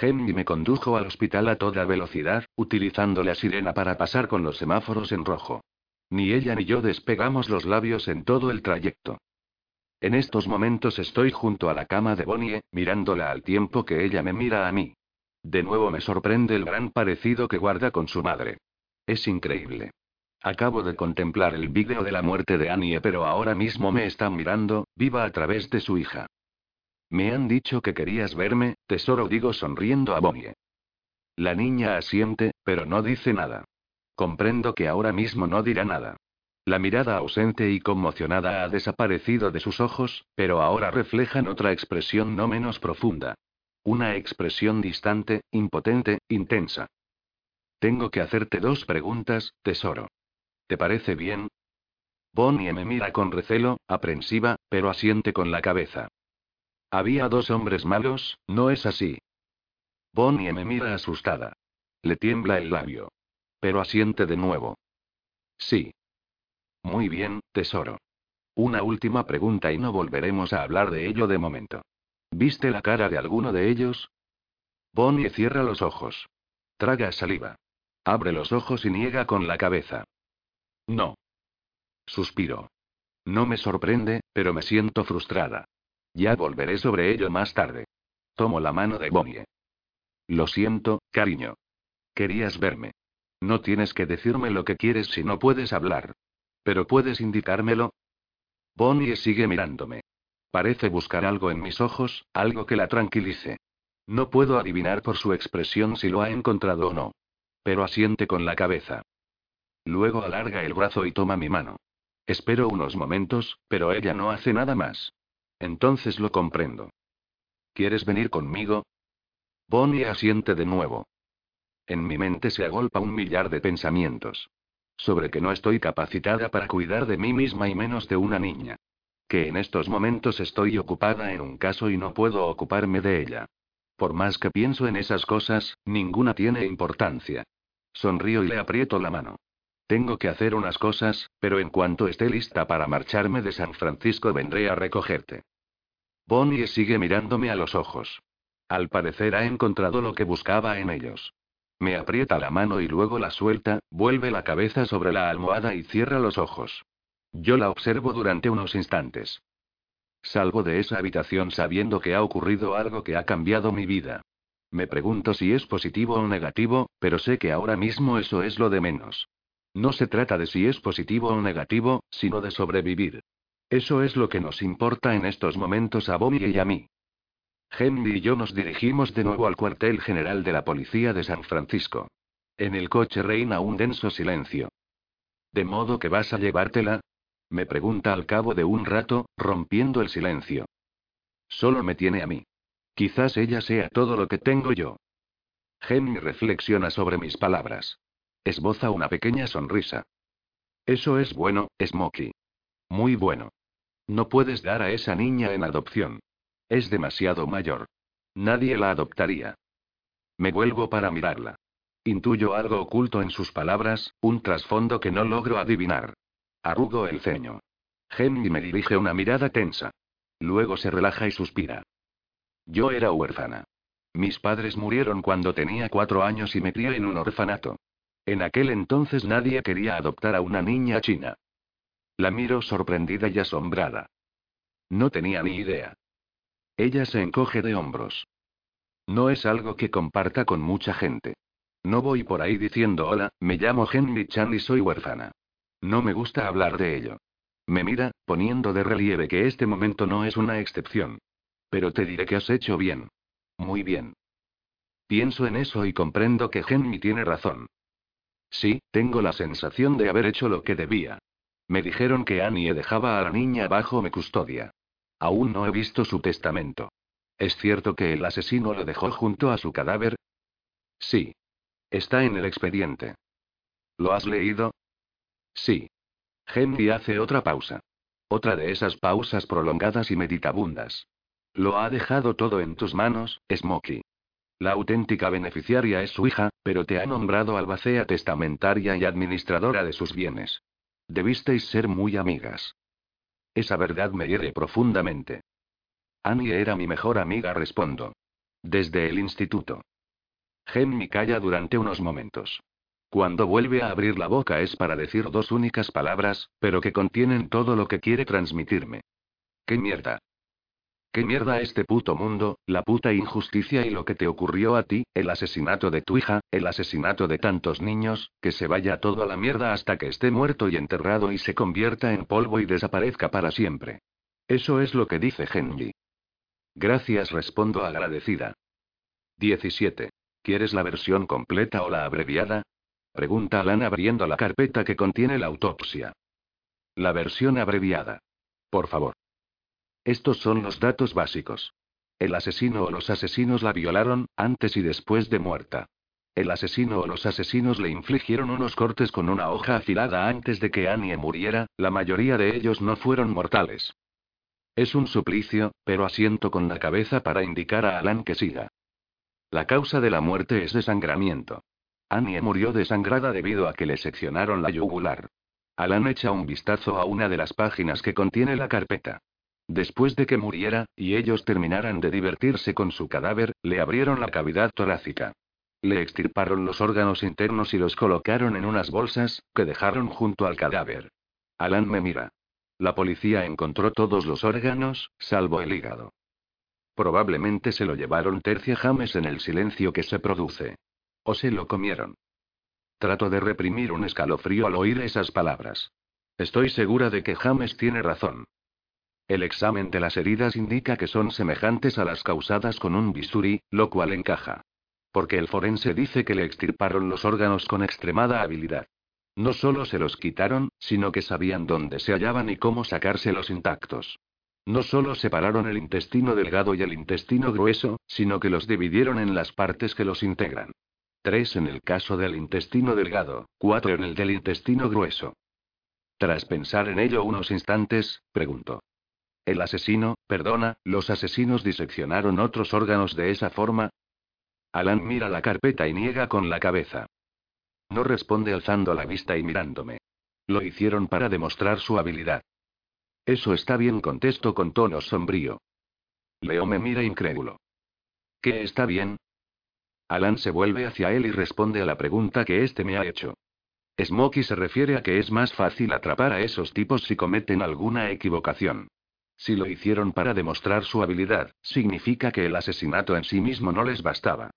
Henry me condujo al hospital a toda velocidad, utilizando la sirena para pasar con los semáforos en rojo. Ni ella ni yo despegamos los labios en todo el trayecto. En estos momentos estoy junto a la cama de Bonnie, mirándola al tiempo que ella me mira a mí. De nuevo me sorprende el gran parecido que guarda con su madre. Es increíble. Acabo de contemplar el vídeo de la muerte de Annie, pero ahora mismo me está mirando, viva a través de su hija. Me han dicho que querías verme, tesoro, digo sonriendo a Bonnie. La niña asiente, pero no dice nada. Comprendo que ahora mismo no dirá nada. La mirada ausente y conmocionada ha desaparecido de sus ojos, pero ahora reflejan otra expresión no menos profunda. Una expresión distante, impotente, intensa. Tengo que hacerte dos preguntas, tesoro. ¿Te parece bien? Bonnie me mira con recelo, aprensiva, pero asiente con la cabeza. Había dos hombres malos, ¿no es así? Bonnie me mira asustada. Le tiembla el labio. Pero asiente de nuevo. Sí. Muy bien, tesoro. Una última pregunta y no volveremos a hablar de ello de momento. ¿Viste la cara de alguno de ellos? Bonnie cierra los ojos. Traga saliva. Abre los ojos y niega con la cabeza. No. Suspiro. No me sorprende, pero me siento frustrada. Ya volveré sobre ello más tarde. Tomo la mano de Bonnie. Lo siento, cariño. Querías verme. No tienes que decirme lo que quieres si no puedes hablar. Pero puedes indicármelo. Bonnie sigue mirándome. Parece buscar algo en mis ojos, algo que la tranquilice. No puedo adivinar por su expresión si lo ha encontrado o no. Pero asiente con la cabeza. Luego alarga el brazo y toma mi mano. Espero unos momentos, pero ella no hace nada más. Entonces lo comprendo. ¿Quieres venir conmigo? Bonnie asiente de nuevo. En mi mente se agolpa un millar de pensamientos. Sobre que no estoy capacitada para cuidar de mí misma y menos de una niña. Que en estos momentos estoy ocupada en un caso y no puedo ocuparme de ella. Por más que pienso en esas cosas, ninguna tiene importancia. Sonrío y le aprieto la mano. Tengo que hacer unas cosas, pero en cuanto esté lista para marcharme de San Francisco vendré a recogerte. Bonnie sigue mirándome a los ojos. Al parecer ha encontrado lo que buscaba en ellos. Me aprieta la mano y luego la suelta, vuelve la cabeza sobre la almohada y cierra los ojos. Yo la observo durante unos instantes. Salgo de esa habitación sabiendo que ha ocurrido algo que ha cambiado mi vida. Me pregunto si es positivo o negativo, pero sé que ahora mismo eso es lo de menos. No se trata de si es positivo o negativo, sino de sobrevivir. Eso es lo que nos importa en estos momentos a Bonnie y a mí. Henry y yo nos dirigimos de nuevo al cuartel general de la policía de San Francisco. En el coche reina un denso silencio. ¿De modo que vas a llevártela? Me pregunta al cabo de un rato, rompiendo el silencio. Solo me tiene a mí. Quizás ella sea todo lo que tengo yo. Henry reflexiona sobre mis palabras. Esboza una pequeña sonrisa. Eso es bueno, Smokey. Muy bueno. No puedes dar a esa niña en adopción. Es demasiado mayor. Nadie la adoptaría. Me vuelvo para mirarla. Intuyo algo oculto en sus palabras, un trasfondo que no logro adivinar. Arrugo el ceño. Henry me dirige una mirada tensa. Luego se relaja y suspira. Yo era huérfana. Mis padres murieron cuando tenía cuatro años y me crié en un orfanato. En aquel entonces nadie quería adoptar a una niña china. La miro sorprendida y asombrada. No tenía ni idea. Ella se encoge de hombros. No es algo que comparta con mucha gente. No voy por ahí diciendo hola, me llamo Henry Chan y soy huérfana. No me gusta hablar de ello. Me mira, poniendo de relieve que este momento no es una excepción. Pero te diré que has hecho bien. Muy bien. Pienso en eso y comprendo que Henry tiene razón. Sí, tengo la sensación de haber hecho lo que debía. Me dijeron que Annie dejaba a la niña bajo mi custodia. Aún no he visto su testamento. ¿Es cierto que el asesino lo dejó junto a su cadáver? Sí. Está en el expediente. ¿Lo has leído? Sí. Henry hace otra pausa. Otra de esas pausas prolongadas y meditabundas. Lo ha dejado todo en tus manos, Smokey. La auténtica beneficiaria es su hija, pero te ha nombrado albacea testamentaria y administradora de sus bienes. Debisteis ser muy amigas. Esa verdad me hiere profundamente. Annie era mi mejor amiga, respondo. Desde el instituto. Henry calla durante unos momentos. Cuando vuelve a abrir la boca es para decir dos únicas palabras, pero que contienen todo lo que quiere transmitirme. ¿Qué mierda? ¿Qué mierda este puto mundo, la puta injusticia y lo que te ocurrió a ti, el asesinato de tu hija, el asesinato de tantos niños, que se vaya todo a la mierda hasta que esté muerto y enterrado y se convierta en polvo y desaparezca para siempre? Eso es lo que dice Henry. Gracias, respondo agradecida. 17. ¿Quieres la versión completa o la abreviada? Pregunta Alan abriendo la carpeta que contiene la autopsia. La versión abreviada. Por favor. Estos son los datos básicos. El asesino o los asesinos la violaron, antes y después de muerta. El asesino o los asesinos le infligieron unos cortes con una hoja afilada antes de que Annie muriera, la mayoría de ellos no fueron mortales. Es un suplicio, pero asiento con la cabeza para indicar a Alan que siga. La causa de la muerte es desangramiento. Annie murió desangrada debido a que le seccionaron la yugular. Alan echa un vistazo a una de las páginas que contiene la carpeta. Después de que muriera, y ellos terminaran de divertirse con su cadáver, le abrieron la cavidad torácica. Le extirparon los órganos internos y los colocaron en unas bolsas, que dejaron junto al cadáver. Alan me mira. La policía encontró todos los órganos, salvo el hígado. Probablemente se lo llevaron Tercia James en el silencio que se produce. O se lo comieron. Trato de reprimir un escalofrío al oír esas palabras. Estoy segura de que James tiene razón. El examen de las heridas indica que son semejantes a las causadas con un bisturí, lo cual encaja. Porque el forense dice que le extirparon los órganos con extremada habilidad. No solo se los quitaron, sino que sabían dónde se hallaban y cómo sacárselos intactos. No solo separaron el intestino delgado y el intestino grueso, sino que los dividieron en las partes que los integran. Tres en el caso del intestino delgado, cuatro en el del intestino grueso. Tras pensar en ello unos instantes, preguntó. ¿El asesino, perdona, los asesinos diseccionaron otros órganos de esa forma? Alan mira la carpeta y niega con la cabeza. No responde alzando la vista y mirándome. Lo hicieron para demostrar su habilidad. Eso está bien, contesto con tono sombrío. Leo me mira incrédulo. ¿Qué está bien? Alan se vuelve hacia él y responde a la pregunta que éste me ha hecho. Smokey se refiere a que es más fácil atrapar a esos tipos si cometen alguna equivocación. Si lo hicieron para demostrar su habilidad, significa que el asesinato en sí mismo no les bastaba.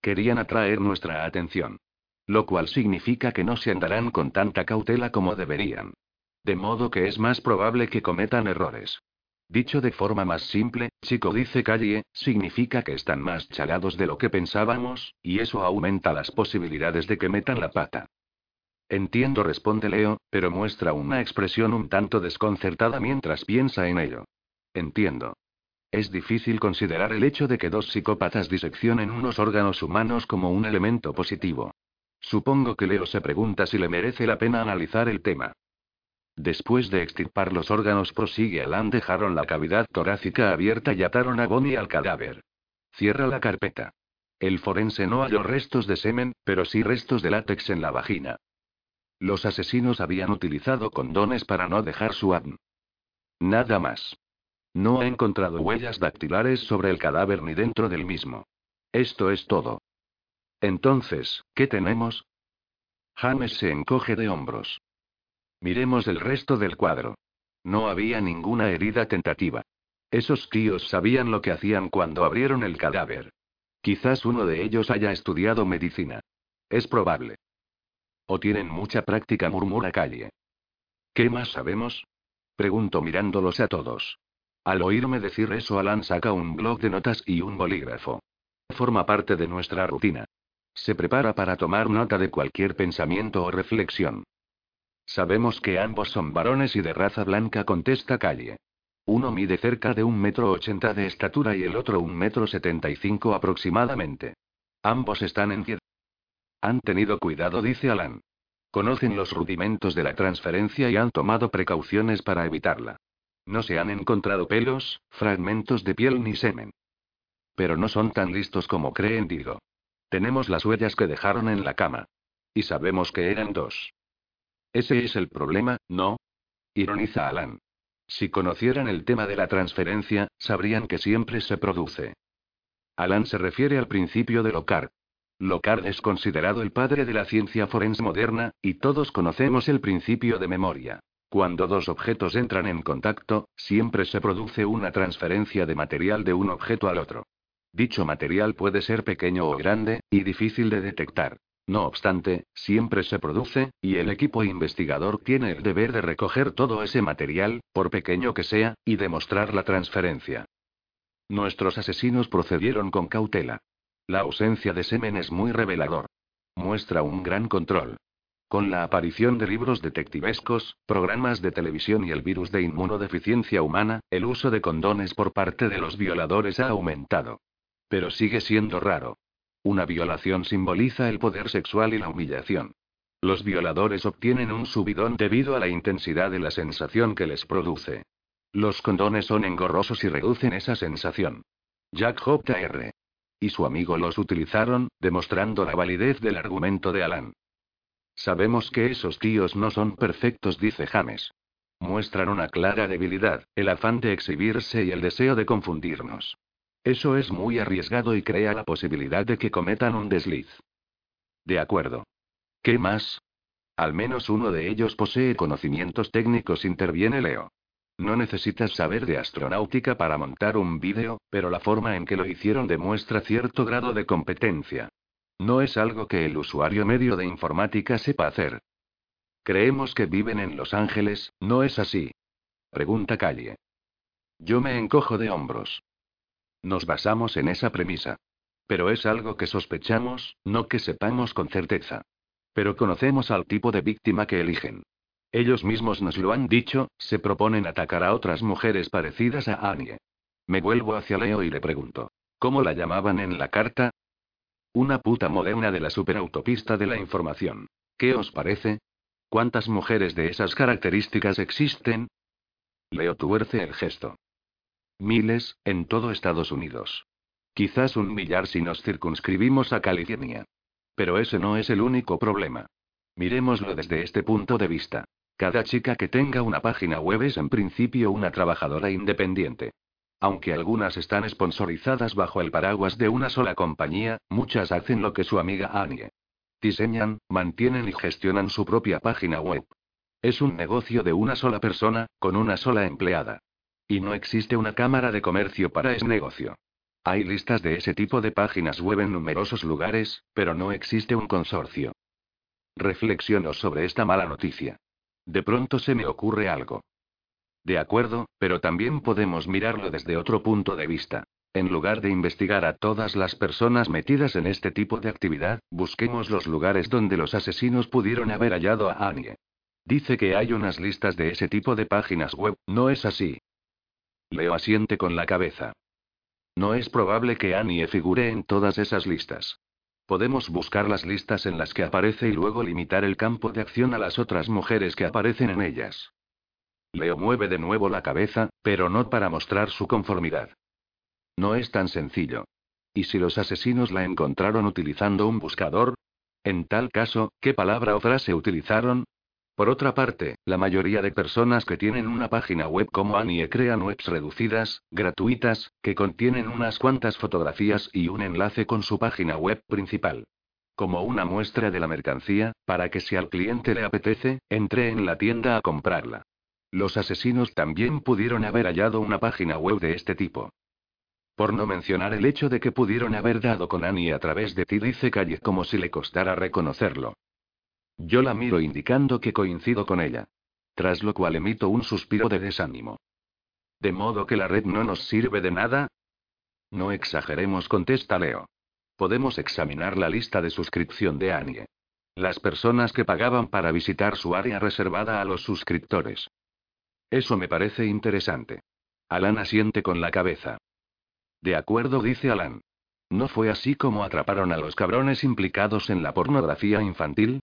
Querían atraer nuestra atención. Lo cual significa que no se andarán con tanta cautela como deberían. De modo que es más probable que cometan errores. Dicho de forma más simple, chico dice Calle, significa que están más chalados de lo que pensábamos, y eso aumenta las posibilidades de que metan la pata. Entiendo, responde Leo, pero muestra una expresión un tanto desconcertada mientras piensa en ello. Entiendo. Es difícil considerar el hecho de que dos psicópatas diseccionen unos órganos humanos como un elemento positivo. Supongo que Leo se pregunta si le merece la pena analizar el tema. Después de extirpar los órganos, prosigue Alan, dejaron la cavidad torácica abierta y ataron a Bonnie al cadáver. Cierra la carpeta. El forense no halló restos de semen, pero sí restos de látex en la vagina. Los asesinos habían utilizado condones para no dejar su ADN. Nada más. No ha encontrado huellas dactilares sobre el cadáver ni dentro del mismo. Esto es todo. Entonces, ¿qué tenemos? James se encoge de hombros. Miremos el resto del cuadro. No había ninguna herida tentativa. Esos tíos sabían lo que hacían cuando abrieron el cadáver. Quizás uno de ellos haya estudiado medicina. Es probable. O tienen mucha práctica, murmura Calle. ¿Qué más sabemos? Pregunto mirándolos a todos. Al oírme decir eso, Alan saca un blog de notas y un bolígrafo. Forma parte de nuestra rutina. Se prepara para tomar nota de cualquier pensamiento o reflexión. Sabemos que ambos son varones y de raza blanca, contesta Calle. Uno mide cerca de un metro ochenta de estatura y el otro un metro setenta y cinco aproximadamente. Ambos están en pie. Han tenido cuidado, dice Alan. Conocen los rudimentos de la transferencia y han tomado precauciones para evitarla. No se han encontrado pelos, fragmentos de piel ni semen. Pero no son tan listos como creen, digo. Tenemos las huellas que dejaron en la cama. Y sabemos que eran dos. Ese es el problema, ¿no? Ironiza Alan. Si conocieran el tema de la transferencia, sabrían que siempre se produce. Alan se refiere al principio de Locard. Locard es considerado el padre de la ciencia forense moderna, y todos conocemos el principio de memoria. Cuando dos objetos entran en contacto, siempre se produce una transferencia de material de un objeto al otro. Dicho material puede ser pequeño o grande, y difícil de detectar. No obstante, siempre se produce, y el equipo investigador tiene el deber de recoger todo ese material, por pequeño que sea, y demostrar la transferencia. Nuestros asesinos procedieron con cautela. La ausencia de semen es muy revelador. Muestra un gran control. Con la aparición de libros detectivescos, programas de televisión y el virus de inmunodeficiencia humana, el uso de condones por parte de los violadores ha aumentado. Pero sigue siendo raro. Una violación simboliza el poder sexual y la humillación. Los violadores obtienen un subidón debido a la intensidad de la sensación que les produce. Los condones son engorrosos y reducen esa sensación. Jack J.R. Y su amigo los utilizaron, demostrando la validez del argumento de Alan. Sabemos que esos tíos no son perfectos, dice James. Muestran una clara debilidad, el afán de exhibirse y el deseo de confundirnos. Eso es muy arriesgado y crea la posibilidad de que cometan un desliz. De acuerdo. ¿Qué más? Al menos uno de ellos posee conocimientos técnicos, interviene Leo. No necesitas saber de astronáutica para montar un vídeo, pero la forma en que lo hicieron demuestra cierto grado de competencia. No es algo que el usuario medio de informática sepa hacer. Creemos que viven en Los Ángeles, ¿no es así? Pregunta Calle. Yo me encojo de hombros. Nos basamos en esa premisa. Pero es algo que sospechamos, no que sepamos con certeza. Pero conocemos al tipo de víctima que eligen. Ellos mismos nos lo han dicho, se proponen atacar a otras mujeres parecidas a Annie. Me vuelvo hacia Leo y le pregunto. ¿Cómo la llamaban en la carta? Una puta moderna de la superautopista de la información. ¿Qué os parece? ¿Cuántas mujeres de esas características existen? Leo tuerce el gesto. Miles, en todo Estados Unidos. Quizás un millar si nos circunscribimos a California. Pero ese no es el único problema. Miremoslo desde este punto de vista. Cada chica que tenga una página web es en principio una trabajadora independiente. Aunque algunas están sponsorizadas bajo el paraguas de una sola compañía, muchas hacen lo que su amiga Annie. Diseñan, mantienen y gestionan su propia página web. Es un negocio de una sola persona, con una sola empleada. Y no existe una cámara de comercio para ese negocio. Hay listas de ese tipo de páginas web en numerosos lugares, pero no existe un consorcio. Reflexiono sobre esta mala noticia. De pronto se me ocurre algo. De acuerdo, pero también podemos mirarlo desde otro punto de vista. En lugar de investigar a todas las personas metidas en este tipo de actividad, busquemos los lugares donde los asesinos pudieron haber hallado a Annie. Dice que hay unas listas de ese tipo de páginas web, ¿no es así? Leo asiente con la cabeza. No es probable que Annie figure en todas esas listas. Podemos buscar las listas en las que aparece y luego limitar el campo de acción a las otras mujeres que aparecen en ellas. Leo mueve de nuevo la cabeza, pero no para mostrar su conformidad. No es tan sencillo. ¿Y si los asesinos la encontraron utilizando un buscador? En tal caso, ¿qué palabra o frase utilizaron? Por otra parte, la mayoría de personas que tienen una página web como Annie crean webs reducidas, gratuitas, que contienen unas cuantas fotografías y un enlace con su página web principal. Como una muestra de la mercancía, para que si al cliente le apetece, entre en la tienda a comprarla. Los asesinos también pudieron haber hallado una página web de este tipo. Por no mencionar el hecho de que pudieron haber dado con Annie a través de ti, dice Calle como si le costara reconocerlo. Yo la miro indicando que coincido con ella. Tras lo cual emito un suspiro de desánimo. ¿De modo que la red no nos sirve de nada? No exageremos, contesta Leo. Podemos examinar la lista de suscripción de Annie. Las personas que pagaban para visitar su área reservada a los suscriptores. Eso me parece interesante. Alan asiente con la cabeza. De acuerdo, dice Alan. ¿No fue así como atraparon a los cabrones implicados en la pornografía infantil?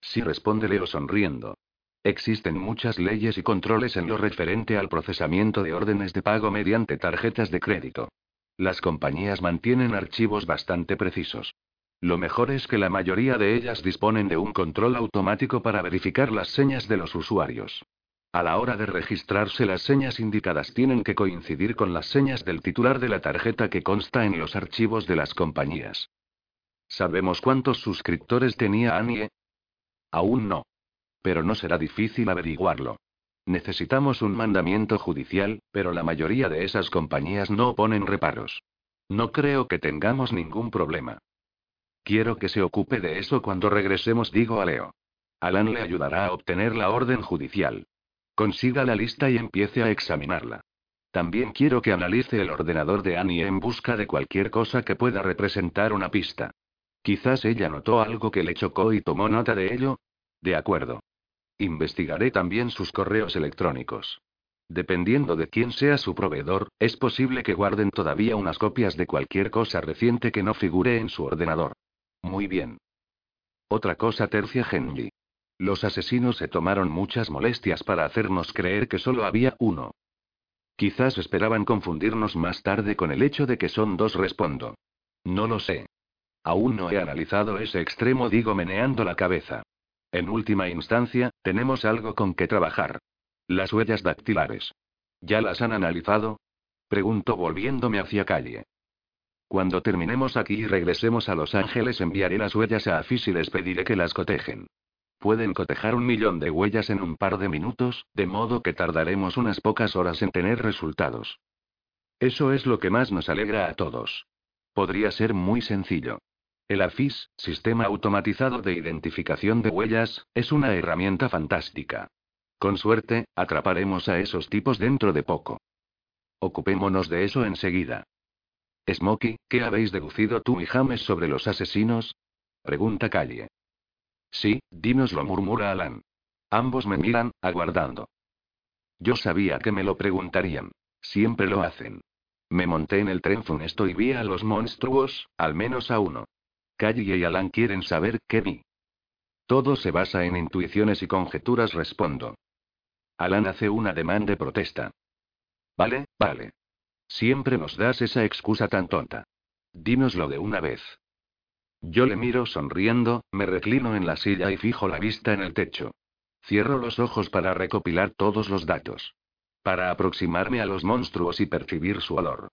Sí, responde Leo sonriendo. Existen muchas leyes y controles en lo referente al procesamiento de órdenes de pago mediante tarjetas de crédito. Las compañías mantienen archivos bastante precisos. Lo mejor es que la mayoría de ellas disponen de un control automático para verificar las señas de los usuarios. A la hora de registrarse las señas indicadas tienen que coincidir con las señas del titular de la tarjeta que consta en los archivos de las compañías. ¿Sabemos cuántos suscriptores tenía Annie? Aún no. Pero no será difícil averiguarlo. Necesitamos un mandamiento judicial, pero la mayoría de esas compañías no ponen reparos. No creo que tengamos ningún problema. Quiero que se ocupe de eso cuando regresemos, digo a Leo. Alan le ayudará a obtener la orden judicial. Consiga la lista y empiece a examinarla. También quiero que analice el ordenador de Annie en busca de cualquier cosa que pueda representar una pista. Quizás ella notó algo que le chocó y tomó nota de ello. De acuerdo. Investigaré también sus correos electrónicos. Dependiendo de quién sea su proveedor, es posible que guarden todavía unas copias de cualquier cosa reciente que no figure en su ordenador. Muy bien. Otra cosa tercia Henry. Los asesinos se tomaron muchas molestias para hacernos creer que solo había uno. Quizás esperaban confundirnos más tarde con el hecho de que son dos, respondo. No lo sé. Aún no he analizado ese extremo, digo meneando la cabeza. En última instancia, tenemos algo con que trabajar. Las huellas dactilares. ¿Ya las han analizado? Pregunto volviéndome hacia calle. Cuando terminemos aquí y regresemos a Los Ángeles enviaré las huellas a Afis y les pediré que las cotejen. Pueden cotejar un millón de huellas en un par de minutos, de modo que tardaremos unas pocas horas en tener resultados. Eso es lo que más nos alegra a todos. Podría ser muy sencillo. El AFIS, Sistema Automatizado de Identificación de Huellas, es una herramienta fantástica. Con suerte, atraparemos a esos tipos dentro de poco. Ocupémonos de eso enseguida. Smokey, ¿qué habéis deducido tú y James sobre los asesinos? Pregunta Calle. Sí, dínoslo, murmura Alan. Ambos me miran, aguardando. Yo sabía que me lo preguntarían. Siempre lo hacen. Me monté en el tren funesto y vi a los monstruos, al menos a uno. Calle y Alan quieren saber qué vi. Todo se basa en intuiciones y conjeturas, respondo. Alan hace un ademán de protesta. Vale, vale. Siempre nos das esa excusa tan tonta. Dínoslo de una vez. Yo le miro sonriendo, me reclino en la silla y fijo la vista en el techo. Cierro los ojos para recopilar todos los datos. Para aproximarme a los monstruos y percibir su olor.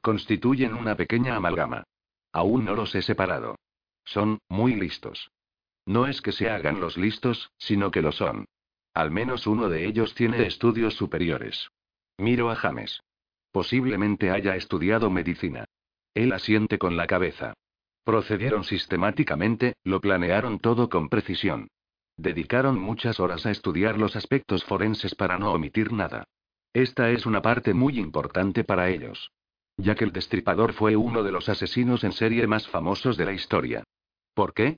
Constituyen una pequeña amalgama. Aún no los he separado. Son, muy listos. No es que se hagan los listos, sino que lo son. Al menos uno de ellos tiene estudios superiores. Miro a James. Posiblemente haya estudiado medicina. Él asiente con la cabeza. Procedieron sistemáticamente, lo planearon todo con precisión. Dedicaron muchas horas a estudiar los aspectos forenses para no omitir nada. Esta es una parte muy importante para ellos ya que el destripador fue uno de los asesinos en serie más famosos de la historia. ¿Por qué?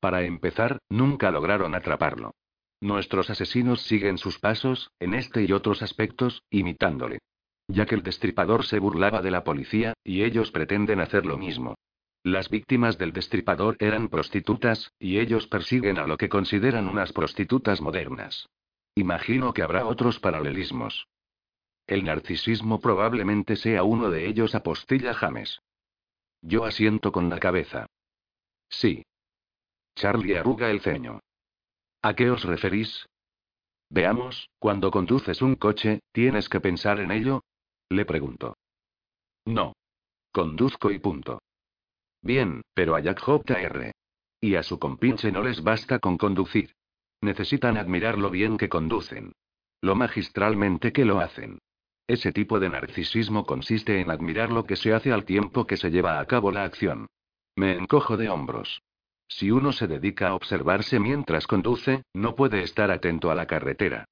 Para empezar, nunca lograron atraparlo. Nuestros asesinos siguen sus pasos, en este y otros aspectos, imitándole. Ya que el destripador se burlaba de la policía, y ellos pretenden hacer lo mismo. Las víctimas del destripador eran prostitutas, y ellos persiguen a lo que consideran unas prostitutas modernas. Imagino que habrá otros paralelismos. El narcisismo probablemente sea uno de ellos, apostilla James. Yo asiento con la cabeza. Sí. Charlie arruga el ceño. ¿A qué os referís? Veamos, cuando conduces un coche, ¿tienes que pensar en ello? Le pregunto. No. Conduzco y punto. Bien, pero a Jack J.R. Y a su compinche no les basta con conducir. Necesitan admirar lo bien que conducen. Lo magistralmente que lo hacen. Ese tipo de narcisismo consiste en admirar lo que se hace al tiempo que se lleva a cabo la acción. Me encojo de hombros. Si uno se dedica a observarse mientras conduce, no puede estar atento a la carretera.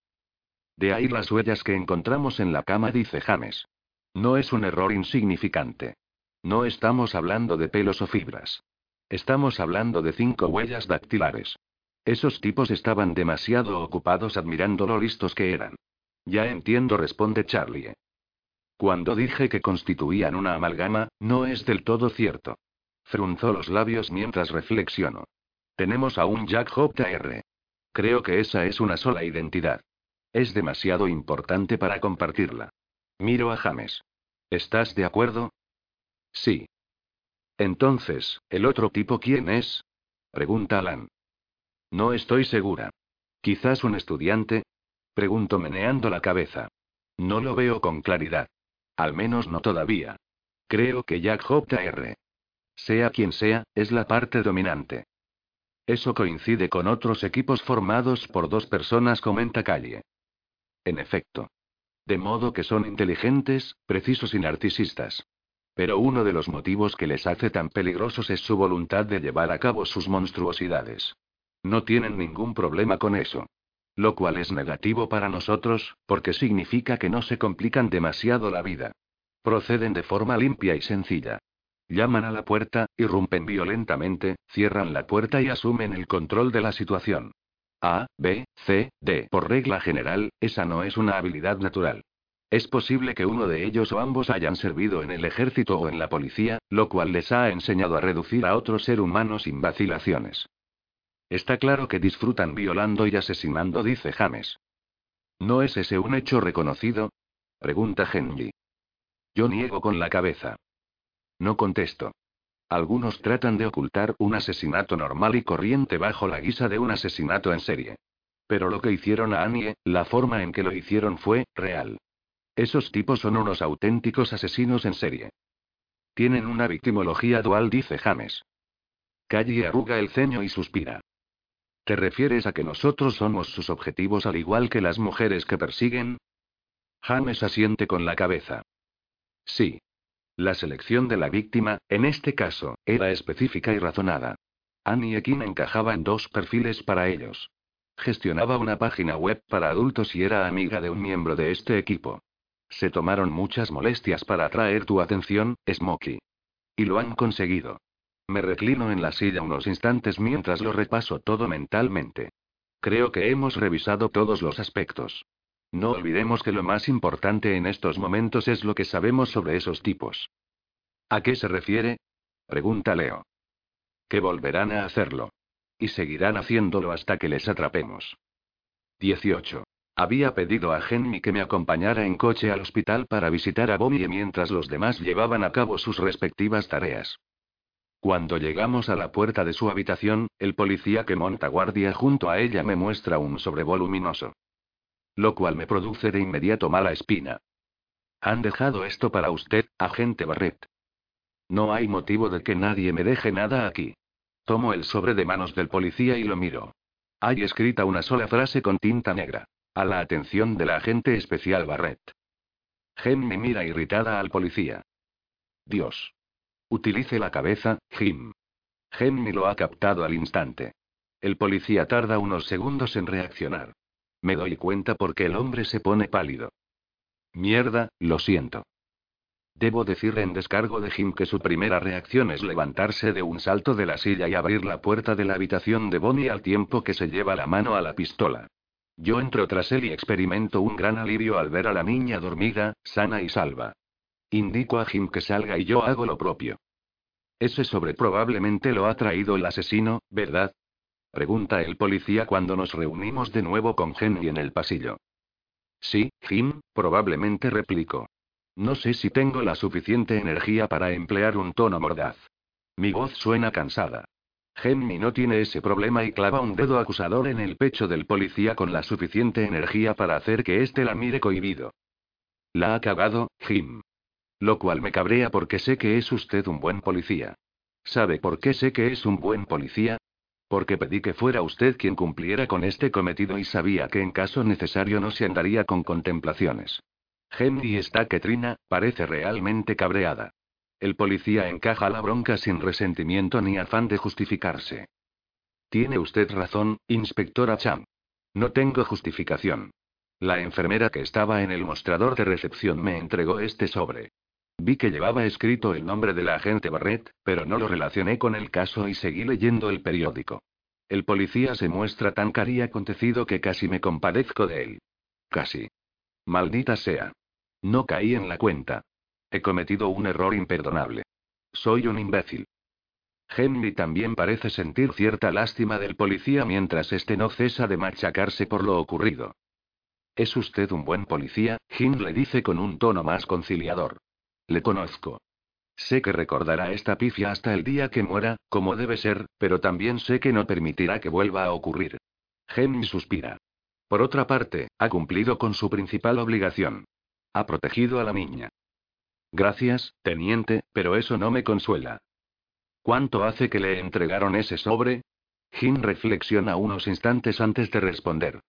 De ahí las huellas que encontramos en la cama, dice James. No es un error insignificante. No estamos hablando de pelos o fibras. Estamos hablando de cinco huellas dactilares. Esos tipos estaban demasiado ocupados admirando lo listos que eran. Ya entiendo, responde Charlie. Cuando dije que constituían una amalgama, no es del todo cierto. Frunzó los labios mientras reflexionó. Tenemos a un Jack JR. Creo que esa es una sola identidad. Es demasiado importante para compartirla. Miro a James. ¿Estás de acuerdo? Sí. Entonces, ¿el otro tipo quién es? Pregunta Alan. No estoy segura. ¿Quizás un estudiante? Pregunto meneando la cabeza. No lo veo con claridad. Al menos no todavía. Creo que Jack J.R. Sea quien sea, es la parte dominante. Eso coincide con otros equipos formados por dos personas, comenta Calle. En efecto. De modo que son inteligentes, precisos y narcisistas. Pero uno de los motivos que les hace tan peligrosos es su voluntad de llevar a cabo sus monstruosidades. No tienen ningún problema con eso. Lo cual es negativo para nosotros, porque significa que no se complican demasiado la vida. Proceden de forma limpia y sencilla. Llaman a la puerta, irrumpen violentamente, cierran la puerta y asumen el control de la situación. A, B, C, D. Por regla general, esa no es una habilidad natural. Es posible que uno de ellos o ambos hayan servido en el ejército o en la policía, lo cual les ha enseñado a reducir a otro ser humano sin vacilaciones. Está claro que disfrutan violando y asesinando, dice James. ¿No es ese un hecho reconocido? Pregunta Henry. Yo niego con la cabeza. No contesto. Algunos tratan de ocultar un asesinato normal y corriente bajo la guisa de un asesinato en serie. Pero lo que hicieron a Annie, la forma en que lo hicieron fue real. Esos tipos son unos auténticos asesinos en serie. Tienen una victimología dual, dice James. Calle arruga el ceño y suspira. ¿Te refieres a que nosotros somos sus objetivos al igual que las mujeres que persiguen? James asiente con la cabeza. Sí. La selección de la víctima, en este caso, era específica y razonada. Annie Ekin encajaba en dos perfiles para ellos. Gestionaba una página web para adultos y era amiga de un miembro de este equipo. Se tomaron muchas molestias para atraer tu atención, Smokey. Y lo han conseguido. Me reclino en la silla unos instantes mientras lo repaso todo mentalmente. Creo que hemos revisado todos los aspectos. No olvidemos que lo más importante en estos momentos es lo que sabemos sobre esos tipos. ¿A qué se refiere? Pregunta Leo. Que volverán a hacerlo. Y seguirán haciéndolo hasta que les atrapemos. 18. Había pedido a Henry que me acompañara en coche al hospital para visitar a Bonnie mientras los demás llevaban a cabo sus respectivas tareas. Cuando llegamos a la puerta de su habitación, el policía que monta guardia junto a ella me muestra un sobre voluminoso. Lo cual me produce de inmediato mala espina. Han dejado esto para usted, agente Barrett. No hay motivo de que nadie me deje nada aquí. Tomo el sobre de manos del policía y lo miro. Hay escrita una sola frase con tinta negra. A la atención del agente especial Barrett. me mira irritada al policía. Dios. Utilice la cabeza, Jim. me lo ha captado al instante. El policía tarda unos segundos en reaccionar. Me doy cuenta porque el hombre se pone pálido. Mierda, lo siento. Debo decirle en descargo de Jim que su primera reacción es levantarse de un salto de la silla y abrir la puerta de la habitación de Bonnie al tiempo que se lleva la mano a la pistola. Yo entro tras él y experimento un gran alivio al ver a la niña dormida, sana y salva. Indico a Jim que salga y yo hago lo propio. Ese sobre probablemente lo ha traído el asesino, ¿verdad? Pregunta el policía cuando nos reunimos de nuevo con Henry en el pasillo. Sí, Jim, probablemente replico. No sé si tengo la suficiente energía para emplear un tono mordaz. Mi voz suena cansada. Henry no tiene ese problema y clava un dedo acusador en el pecho del policía con la suficiente energía para hacer que éste la mire cohibido. La ha cagado, Jim. Lo cual me cabrea porque sé que es usted un buen policía. ¿Sabe por qué sé que es un buen policía? Porque pedí que fuera usted quien cumpliera con este cometido y sabía que en caso necesario no se andaría con contemplaciones. Henry está que trina, parece realmente cabreada. El policía encaja la bronca sin resentimiento ni afán de justificarse. Tiene usted razón, inspectora Cham. No tengo justificación. La enfermera que estaba en el mostrador de recepción me entregó este sobre. Vi que llevaba escrito el nombre del agente Barrett, pero no lo relacioné con el caso y seguí leyendo el periódico. El policía se muestra tan cari acontecido que casi me compadezco de él. Casi. Maldita sea. No caí en la cuenta. He cometido un error imperdonable. Soy un imbécil. Henry también parece sentir cierta lástima del policía mientras este no cesa de machacarse por lo ocurrido. Es usted un buen policía, Jim le dice con un tono más conciliador. Le conozco. Sé que recordará esta pifia hasta el día que muera, como debe ser, pero también sé que no permitirá que vuelva a ocurrir. Henry suspira. Por otra parte, ha cumplido con su principal obligación. Ha protegido a la niña. Gracias, teniente, pero eso no me consuela. ¿Cuánto hace que le entregaron ese sobre? Jim reflexiona unos instantes antes de responder.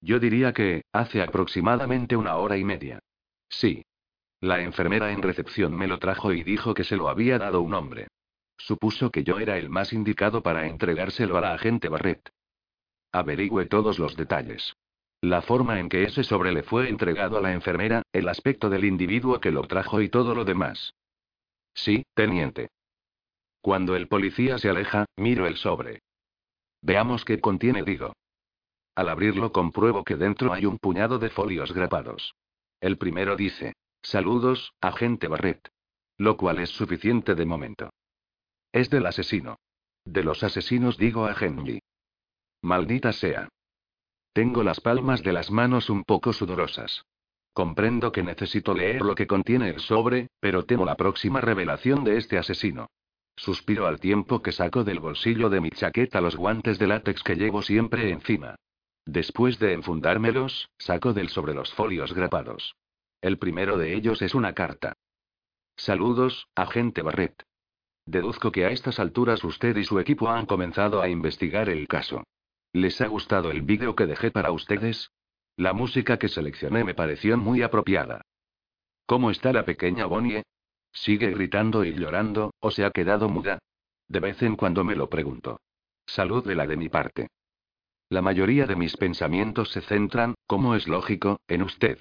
Yo diría que, hace aproximadamente una hora y media. Sí. La enfermera en recepción me lo trajo y dijo que se lo había dado un hombre. Supuso que yo era el más indicado para entregárselo a la agente Barrett. Averigüe todos los detalles. La forma en que ese sobre le fue entregado a la enfermera, el aspecto del individuo que lo trajo y todo lo demás. Sí, teniente. Cuando el policía se aleja, miro el sobre. Veamos qué contiene, digo. Al abrirlo compruebo que dentro hay un puñado de folios grapados. El primero dice, Saludos, agente Barrett. Lo cual es suficiente de momento. Es del asesino. De los asesinos digo a Henry. Maldita sea. Tengo las palmas de las manos un poco sudorosas. Comprendo que necesito leer lo que contiene el sobre, pero temo la próxima revelación de este asesino. Suspiro al tiempo que saco del bolsillo de mi chaqueta los guantes de látex que llevo siempre encima. Después de enfundármelos, saco del sobre los folios grapados. El primero de ellos es una carta. Saludos, agente Barrett. Deduzco que a estas alturas usted y su equipo han comenzado a investigar el caso. ¿Les ha gustado el vídeo que dejé para ustedes? La música que seleccioné me pareció muy apropiada. ¿Cómo está la pequeña Bonnie? ¿Sigue gritando y llorando, o se ha quedado muda? De vez en cuando me lo pregunto. Salud de la de mi parte. La mayoría de mis pensamientos se centran, como es lógico, en usted.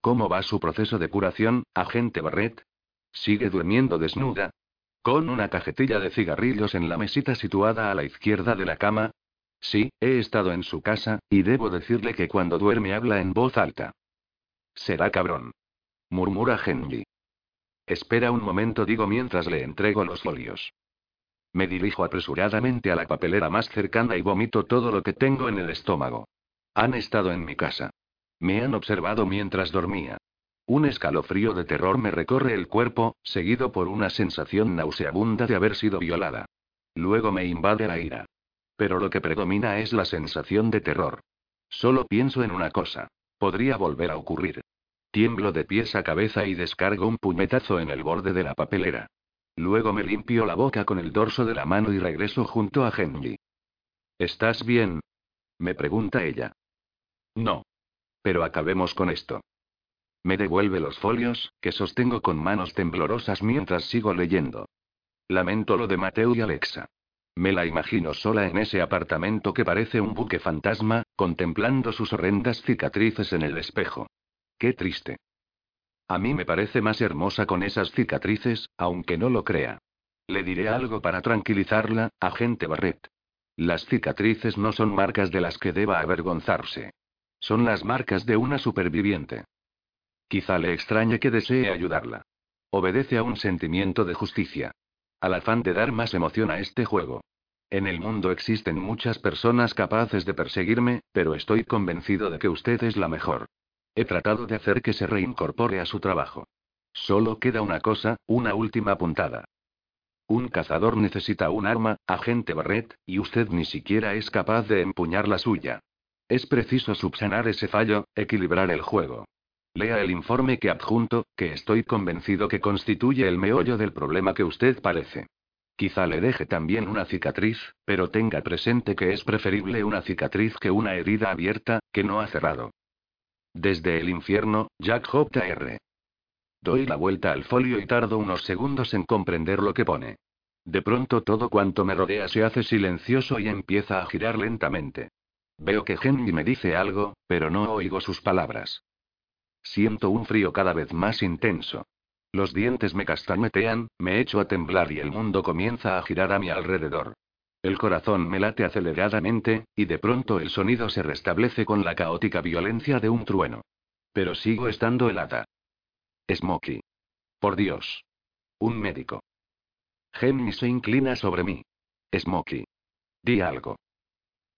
¿Cómo va su proceso de curación, agente Barrett? ¿Sigue durmiendo desnuda? ¿Con una cajetilla de cigarrillos en la mesita situada a la izquierda de la cama? Sí, he estado en su casa, y debo decirle que cuando duerme habla en voz alta. Será cabrón. Murmura Henry. Espera un momento, digo mientras le entrego los folios. Me dirijo apresuradamente a la papelera más cercana y vomito todo lo que tengo en el estómago. Han estado en mi casa. Me han observado mientras dormía. Un escalofrío de terror me recorre el cuerpo, seguido por una sensación nauseabunda de haber sido violada. Luego me invade la ira. Pero lo que predomina es la sensación de terror. Solo pienso en una cosa. Podría volver a ocurrir. Tiemblo de pies a cabeza y descargo un puñetazo en el borde de la papelera. Luego me limpio la boca con el dorso de la mano y regreso junto a Henry. ¿Estás bien? me pregunta ella. No. Pero acabemos con esto. Me devuelve los folios, que sostengo con manos temblorosas mientras sigo leyendo. Lamento lo de Mateo y Alexa. Me la imagino sola en ese apartamento que parece un buque fantasma, contemplando sus horrendas cicatrices en el espejo. Qué triste. A mí me parece más hermosa con esas cicatrices, aunque no lo crea. Le diré algo para tranquilizarla, agente Barrett. Las cicatrices no son marcas de las que deba avergonzarse. Son las marcas de una superviviente. Quizá le extrañe que desee ayudarla. Obedece a un sentimiento de justicia. Al afán de dar más emoción a este juego. En el mundo existen muchas personas capaces de perseguirme, pero estoy convencido de que usted es la mejor. He tratado de hacer que se reincorpore a su trabajo. Solo queda una cosa, una última puntada. Un cazador necesita un arma, agente Barrett, y usted ni siquiera es capaz de empuñar la suya. Es preciso subsanar ese fallo, equilibrar el juego. Lea el informe que adjunto, que estoy convencido que constituye el meollo del problema que usted parece. Quizá le deje también una cicatriz, pero tenga presente que es preferible una cicatriz que una herida abierta, que no ha cerrado. Desde el infierno, Jack J.R. Doy la vuelta al folio y tardo unos segundos en comprender lo que pone. De pronto todo cuanto me rodea se hace silencioso y empieza a girar lentamente. Veo que Henry me dice algo, pero no oigo sus palabras. Siento un frío cada vez más intenso. Los dientes me castañetean, me echo a temblar y el mundo comienza a girar a mi alrededor. El corazón me late aceleradamente, y de pronto el sonido se restablece con la caótica violencia de un trueno. Pero sigo estando helada. Smokey. Por Dios. Un médico. Henry se inclina sobre mí. Smokey. Di algo.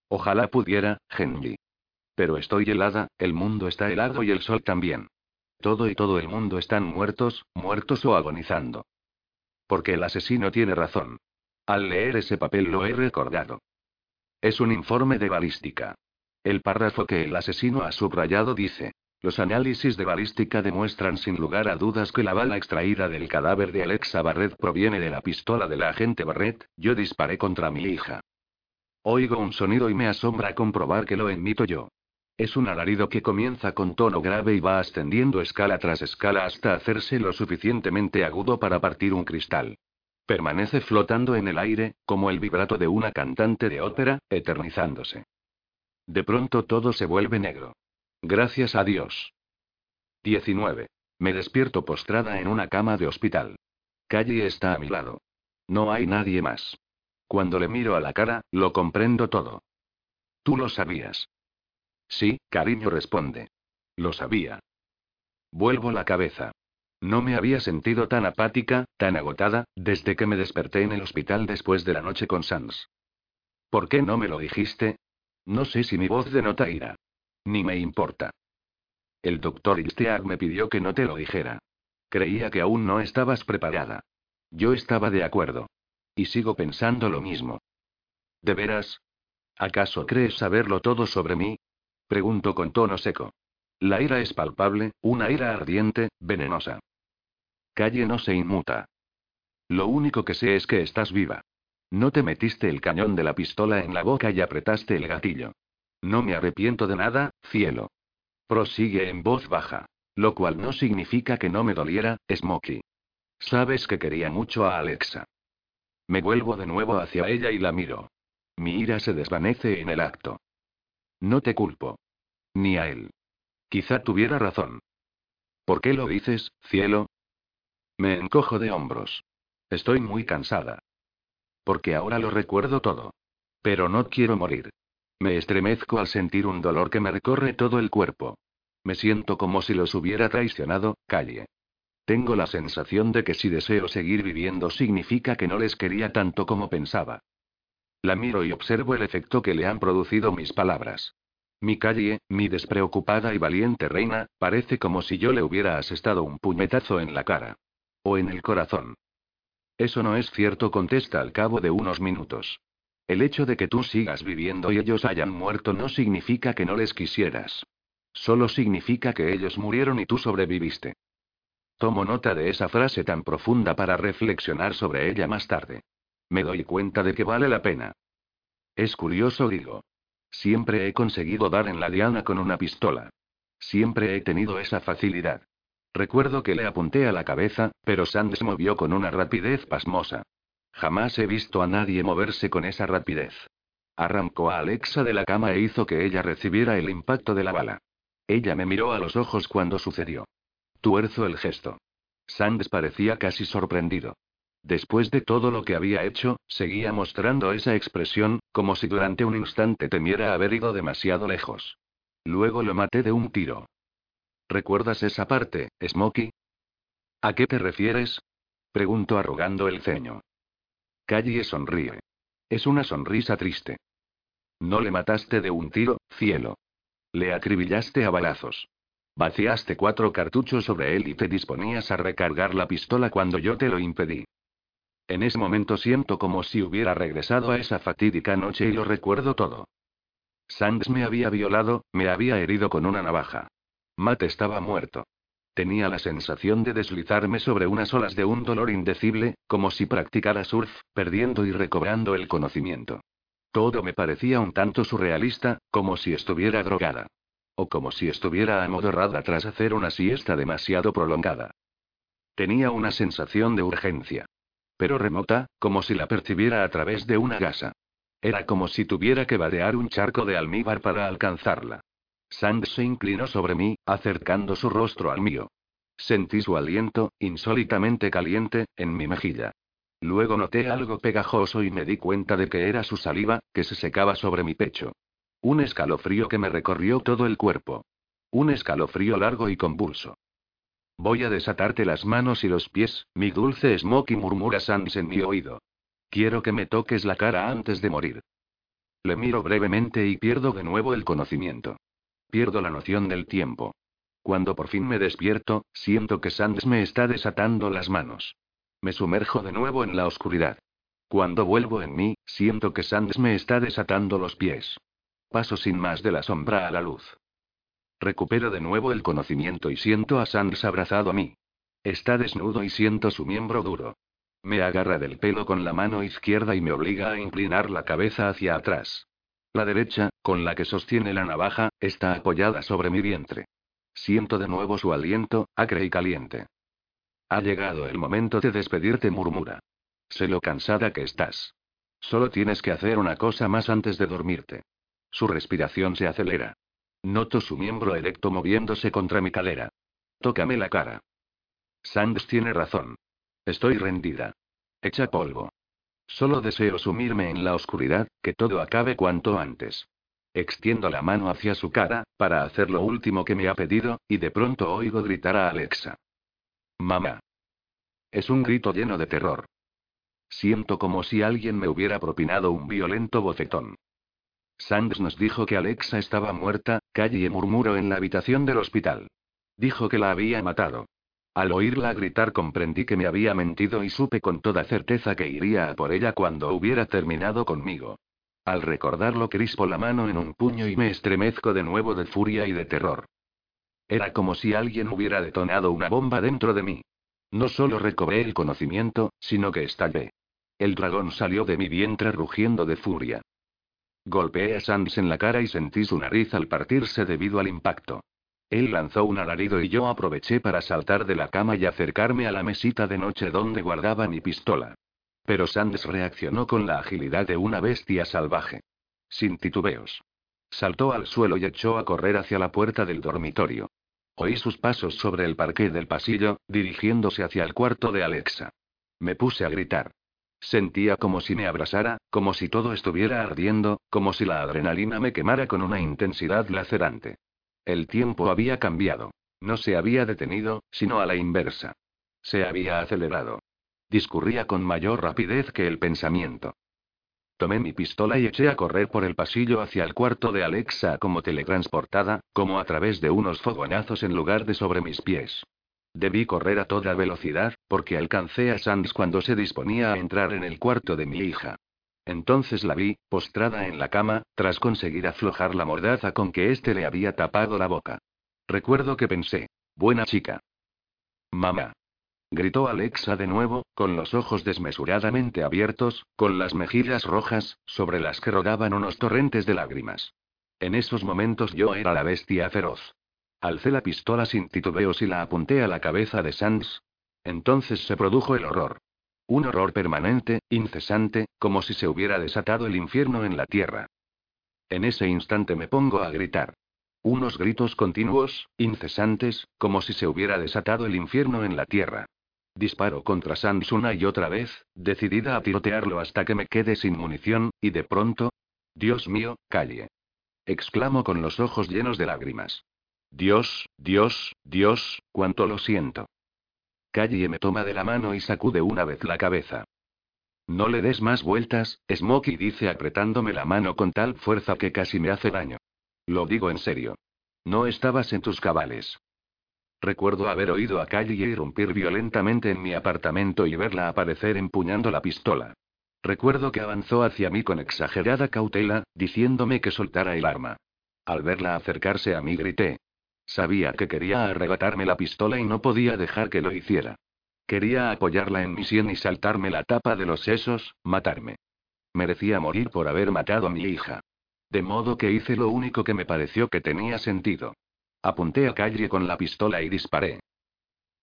Ojalá pudiera, Henry. Pero estoy helada, el mundo está helado y el sol también. Todo y todo el mundo están muertos, muertos o agonizando. Porque el asesino tiene razón. Al leer ese papel lo he recordado. Es un informe de balística. El párrafo que el asesino ha subrayado dice, los análisis de balística demuestran sin lugar a dudas que la bala extraída del cadáver de Alexa Barrett proviene de la pistola del agente Barrett, yo disparé contra mi hija. Oigo un sonido y me asombra comprobar que lo emito yo. Es un alarido que comienza con tono grave y va ascendiendo escala tras escala hasta hacerse lo suficientemente agudo para partir un cristal. Permanece flotando en el aire, como el vibrato de una cantante de ópera, eternizándose. De pronto todo se vuelve negro. Gracias a Dios. 19. Me despierto postrada en una cama de hospital. Calle está a mi lado. No hay nadie más. Cuando le miro a la cara, lo comprendo todo. Tú lo sabías. Sí, cariño responde. Lo sabía. Vuelvo la cabeza. No me había sentido tan apática, tan agotada, desde que me desperté en el hospital después de la noche con Sans. ¿Por qué no me lo dijiste? No sé si mi voz denota ira. Ni me importa. El doctor Ilsteag me pidió que no te lo dijera. Creía que aún no estabas preparada. Yo estaba de acuerdo. Y sigo pensando lo mismo. ¿De veras? ¿Acaso crees saberlo todo sobre mí? Pregunto con tono seco. La ira es palpable, una ira ardiente, venenosa. Calle no se inmuta. Lo único que sé es que estás viva. No te metiste el cañón de la pistola en la boca y apretaste el gatillo. No me arrepiento de nada, cielo. Prosigue en voz baja. Lo cual no significa que no me doliera, Smokey. Sabes que quería mucho a Alexa. Me vuelvo de nuevo hacia ella y la miro. Mi ira se desvanece en el acto. No te culpo. Ni a él. Quizá tuviera razón. ¿Por qué lo dices, cielo? Me encojo de hombros. Estoy muy cansada. Porque ahora lo recuerdo todo. Pero no quiero morir. Me estremezco al sentir un dolor que me recorre todo el cuerpo. Me siento como si los hubiera traicionado, calle. Tengo la sensación de que si deseo seguir viviendo significa que no les quería tanto como pensaba. La miro y observo el efecto que le han producido mis palabras. Mi calle, mi despreocupada y valiente reina, parece como si yo le hubiera asestado un puñetazo en la cara. O en el corazón. Eso no es cierto, contesta al cabo de unos minutos. El hecho de que tú sigas viviendo y ellos hayan muerto no significa que no les quisieras. Solo significa que ellos murieron y tú sobreviviste. Tomo nota de esa frase tan profunda para reflexionar sobre ella más tarde. Me doy cuenta de que vale la pena. Es curioso, digo. Siempre he conseguido dar en la diana con una pistola. Siempre he tenido esa facilidad. Recuerdo que le apunté a la cabeza, pero Sand se movió con una rapidez pasmosa. Jamás he visto a nadie moverse con esa rapidez. Arrancó a Alexa de la cama e hizo que ella recibiera el impacto de la bala. Ella me miró a los ojos cuando sucedió. Tuerzo el gesto. Sands parecía casi sorprendido. Después de todo lo que había hecho, seguía mostrando esa expresión, como si durante un instante temiera haber ido demasiado lejos. Luego lo maté de un tiro. ¿Recuerdas esa parte, Smokey? ¿A qué te refieres? Preguntó arrugando el ceño. Calle sonríe. Es una sonrisa triste. No le mataste de un tiro, cielo. Le acribillaste a balazos. Vaciaste cuatro cartuchos sobre él y te disponías a recargar la pistola cuando yo te lo impedí. En ese momento siento como si hubiera regresado a esa fatídica noche y lo recuerdo todo. Sands me había violado, me había herido con una navaja. Matt estaba muerto. Tenía la sensación de deslizarme sobre unas olas de un dolor indecible, como si practicara surf, perdiendo y recobrando el conocimiento. Todo me parecía un tanto surrealista, como si estuviera drogada. O como si estuviera amodorrada tras hacer una siesta demasiado prolongada. Tenía una sensación de urgencia pero remota, como si la percibiera a través de una gasa. Era como si tuviera que vadear un charco de almíbar para alcanzarla. Sand se inclinó sobre mí, acercando su rostro al mío. Sentí su aliento, insólitamente caliente, en mi mejilla. Luego noté algo pegajoso y me di cuenta de que era su saliva, que se secaba sobre mi pecho. Un escalofrío que me recorrió todo el cuerpo. Un escalofrío largo y convulso. Voy a desatarte las manos y los pies, mi dulce Smokey murmura Sands en mi oído. Quiero que me toques la cara antes de morir. Le miro brevemente y pierdo de nuevo el conocimiento. Pierdo la noción del tiempo. Cuando por fin me despierto, siento que Sands me está desatando las manos. Me sumerjo de nuevo en la oscuridad. Cuando vuelvo en mí, siento que Sands me está desatando los pies. Paso sin más de la sombra a la luz. Recupero de nuevo el conocimiento y siento a Sands abrazado a mí. Está desnudo y siento su miembro duro. Me agarra del pelo con la mano izquierda y me obliga a inclinar la cabeza hacia atrás. La derecha, con la que sostiene la navaja, está apoyada sobre mi vientre. Siento de nuevo su aliento, acre y caliente. Ha llegado el momento de despedirte, murmura. Sé lo cansada que estás. Solo tienes que hacer una cosa más antes de dormirte. Su respiración se acelera. Noto su miembro erecto moviéndose contra mi cadera. Tócame la cara. Sands tiene razón. Estoy rendida. Hecha polvo. Solo deseo sumirme en la oscuridad, que todo acabe cuanto antes. Extiendo la mano hacia su cara, para hacer lo último que me ha pedido, y de pronto oigo gritar a Alexa. Mamá. Es un grito lleno de terror. Siento como si alguien me hubiera propinado un violento bofetón. Sands nos dijo que Alexa estaba muerta, calle murmuró en la habitación del hospital. Dijo que la había matado. Al oírla gritar comprendí que me había mentido y supe con toda certeza que iría a por ella cuando hubiera terminado conmigo. Al recordarlo crispo la mano en un puño y me estremezco de nuevo de furia y de terror. Era como si alguien hubiera detonado una bomba dentro de mí. No solo recobré el conocimiento, sino que estallé. El dragón salió de mi vientre rugiendo de furia. Golpeé a Sands en la cara y sentí su nariz al partirse debido al impacto. Él lanzó un alarido y yo aproveché para saltar de la cama y acercarme a la mesita de noche donde guardaba mi pistola. Pero Sands reaccionó con la agilidad de una bestia salvaje. Sin titubeos. Saltó al suelo y echó a correr hacia la puerta del dormitorio. Oí sus pasos sobre el parqué del pasillo, dirigiéndose hacia el cuarto de Alexa. Me puse a gritar. Sentía como si me abrasara, como si todo estuviera ardiendo, como si la adrenalina me quemara con una intensidad lacerante. El tiempo había cambiado. No se había detenido, sino a la inversa. Se había acelerado. Discurría con mayor rapidez que el pensamiento. Tomé mi pistola y eché a correr por el pasillo hacia el cuarto de Alexa como teletransportada, como a través de unos fogonazos en lugar de sobre mis pies. Debí correr a toda velocidad, porque alcancé a Sands cuando se disponía a entrar en el cuarto de mi hija. Entonces la vi, postrada en la cama, tras conseguir aflojar la mordaza con que éste le había tapado la boca. Recuerdo que pensé, buena chica. Mamá. Gritó Alexa de nuevo, con los ojos desmesuradamente abiertos, con las mejillas rojas, sobre las que rodaban unos torrentes de lágrimas. En esos momentos yo era la bestia feroz. Alcé la pistola sin titubeos y la apunté a la cabeza de Sands. Entonces se produjo el horror. Un horror permanente, incesante, como si se hubiera desatado el infierno en la tierra. En ese instante me pongo a gritar. Unos gritos continuos, incesantes, como si se hubiera desatado el infierno en la tierra. Disparo contra Sans una y otra vez, decidida a tirotearlo hasta que me quede sin munición, y de pronto. Dios mío, calle. Exclamo con los ojos llenos de lágrimas. Dios, Dios, Dios, cuánto lo siento. Calle me toma de la mano y sacude una vez la cabeza. No le des más vueltas, Smokey dice apretándome la mano con tal fuerza que casi me hace daño. Lo digo en serio. No estabas en tus cabales. Recuerdo haber oído a Calle irrumpir violentamente en mi apartamento y verla aparecer empuñando la pistola. Recuerdo que avanzó hacia mí con exagerada cautela, diciéndome que soltara el arma. Al verla acercarse a mí grité. Sabía que quería arrebatarme la pistola y no podía dejar que lo hiciera. Quería apoyarla en mi sien y saltarme la tapa de los sesos, matarme. Merecía morir por haber matado a mi hija. De modo que hice lo único que me pareció que tenía sentido. Apunté a Calle con la pistola y disparé.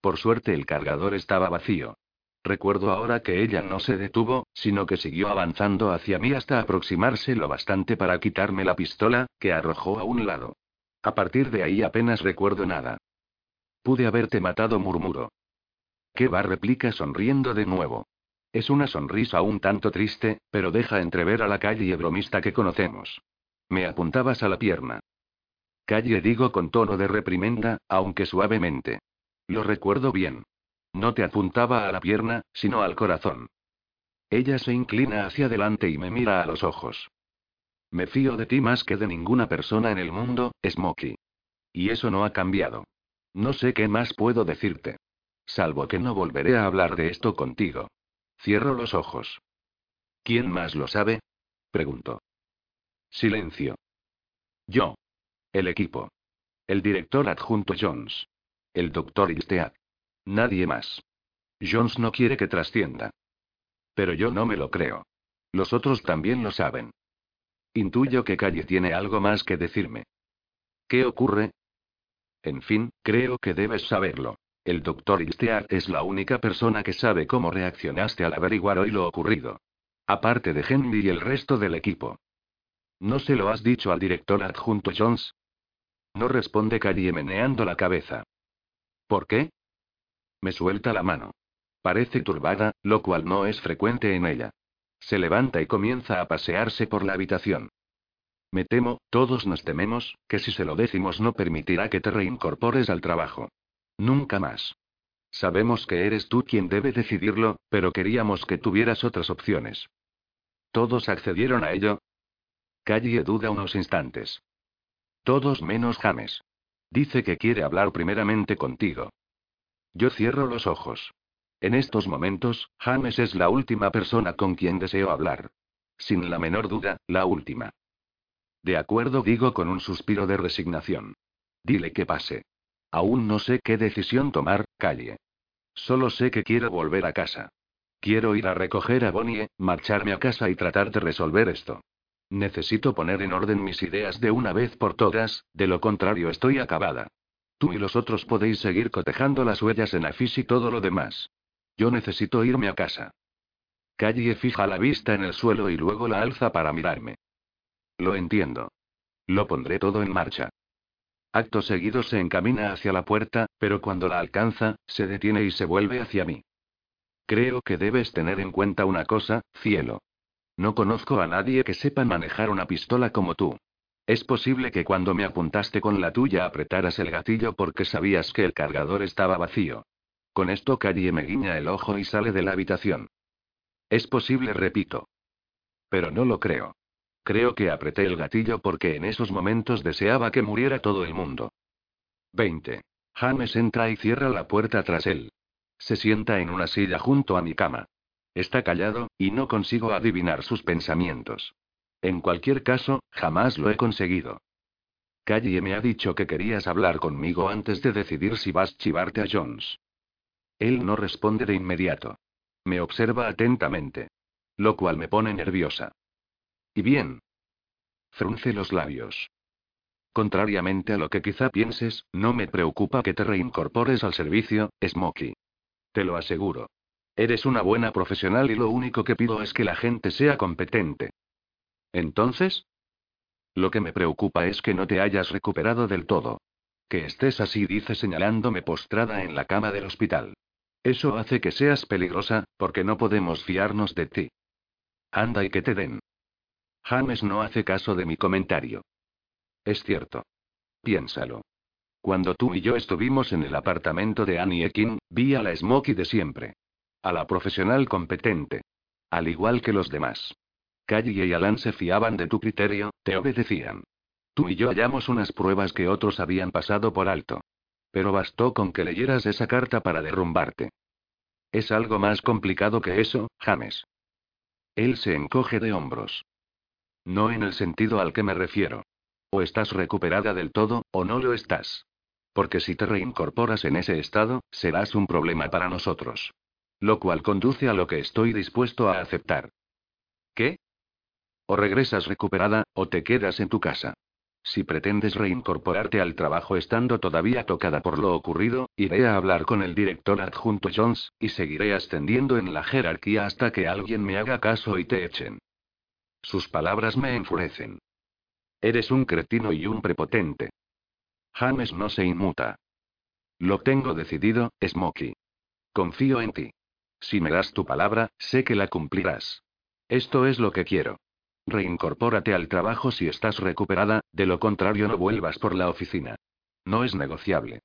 Por suerte el cargador estaba vacío. Recuerdo ahora que ella no se detuvo, sino que siguió avanzando hacia mí hasta aproximarse lo bastante para quitarme la pistola, que arrojó a un lado. A partir de ahí apenas recuerdo nada. Pude haberte matado, murmuró. va replica sonriendo de nuevo. Es una sonrisa un tanto triste, pero deja entrever a la calle bromista que conocemos. Me apuntabas a la pierna. Calle digo con tono de reprimenda, aunque suavemente. Lo recuerdo bien. No te apuntaba a la pierna, sino al corazón. Ella se inclina hacia adelante y me mira a los ojos. Me fío de ti más que de ninguna persona en el mundo, Smokey. Y eso no ha cambiado. No sé qué más puedo decirte. Salvo que no volveré a hablar de esto contigo. Cierro los ojos. ¿Quién más lo sabe? Pregunto. Silencio. Yo. El equipo. El director adjunto Jones. El doctor Ilstead. Nadie más. Jones no quiere que trascienda. Pero yo no me lo creo. Los otros también lo saben. Intuyo que Calle tiene algo más que decirme. ¿Qué ocurre? En fin, creo que debes saberlo. El doctor Ilstead es la única persona que sabe cómo reaccionaste al averiguar hoy lo ocurrido. Aparte de Henry y el resto del equipo. ¿No se lo has dicho al director adjunto Jones? No responde Calle meneando la cabeza. ¿Por qué? Me suelta la mano. Parece turbada, lo cual no es frecuente en ella. Se levanta y comienza a pasearse por la habitación. Me temo, todos nos tememos, que si se lo decimos no permitirá que te reincorpores al trabajo. Nunca más. Sabemos que eres tú quien debe decidirlo, pero queríamos que tuvieras otras opciones. ¿Todos accedieron a ello? Calle duda unos instantes. Todos menos James. Dice que quiere hablar primeramente contigo. Yo cierro los ojos. En estos momentos, James es la última persona con quien deseo hablar. Sin la menor duda, la última. De acuerdo, digo con un suspiro de resignación. Dile que pase. Aún no sé qué decisión tomar, calle. Solo sé que quiero volver a casa. Quiero ir a recoger a Bonnie, marcharme a casa y tratar de resolver esto. Necesito poner en orden mis ideas de una vez por todas, de lo contrario estoy acabada. Tú y los otros podéis seguir cotejando las huellas en Afis y todo lo demás. Yo necesito irme a casa. Calle fija la vista en el suelo y luego la alza para mirarme. Lo entiendo. Lo pondré todo en marcha. Acto seguido se encamina hacia la puerta, pero cuando la alcanza, se detiene y se vuelve hacia mí. Creo que debes tener en cuenta una cosa, cielo. No conozco a nadie que sepa manejar una pistola como tú. Es posible que cuando me apuntaste con la tuya apretaras el gatillo porque sabías que el cargador estaba vacío. Con esto Calle me guiña el ojo y sale de la habitación. Es posible, repito. Pero no lo creo. Creo que apreté el gatillo porque en esos momentos deseaba que muriera todo el mundo. 20. James entra y cierra la puerta tras él. Se sienta en una silla junto a mi cama. Está callado, y no consigo adivinar sus pensamientos. En cualquier caso, jamás lo he conseguido. Calle me ha dicho que querías hablar conmigo antes de decidir si vas chivarte a Jones. Él no responde de inmediato. Me observa atentamente. Lo cual me pone nerviosa. ¿Y bien? Frunce los labios. Contrariamente a lo que quizá pienses, no me preocupa que te reincorpores al servicio, Smokey. Te lo aseguro. Eres una buena profesional y lo único que pido es que la gente sea competente. Entonces? Lo que me preocupa es que no te hayas recuperado del todo. Que estés así, dice señalándome postrada en la cama del hospital. Eso hace que seas peligrosa, porque no podemos fiarnos de ti. Anda y que te den. James no hace caso de mi comentario. Es cierto. Piénsalo. Cuando tú y yo estuvimos en el apartamento de Annie Ekin, vi a la Smokey de siempre. A la profesional competente. Al igual que los demás. Calle y Alan se fiaban de tu criterio, te obedecían. Tú y yo hallamos unas pruebas que otros habían pasado por alto. Pero bastó con que leyeras esa carta para derrumbarte. Es algo más complicado que eso, James. Él se encoge de hombros. No en el sentido al que me refiero. O estás recuperada del todo, o no lo estás. Porque si te reincorporas en ese estado, serás un problema para nosotros. Lo cual conduce a lo que estoy dispuesto a aceptar. ¿Qué? O regresas recuperada, o te quedas en tu casa. Si pretendes reincorporarte al trabajo estando todavía tocada por lo ocurrido, iré a hablar con el director adjunto Jones, y seguiré ascendiendo en la jerarquía hasta que alguien me haga caso y te echen. Sus palabras me enfurecen. Eres un cretino y un prepotente. James no se inmuta. Lo tengo decidido, Smokey. Confío en ti. Si me das tu palabra, sé que la cumplirás. Esto es lo que quiero. Reincorpórate al trabajo si estás recuperada, de lo contrario no vuelvas por la oficina. No es negociable.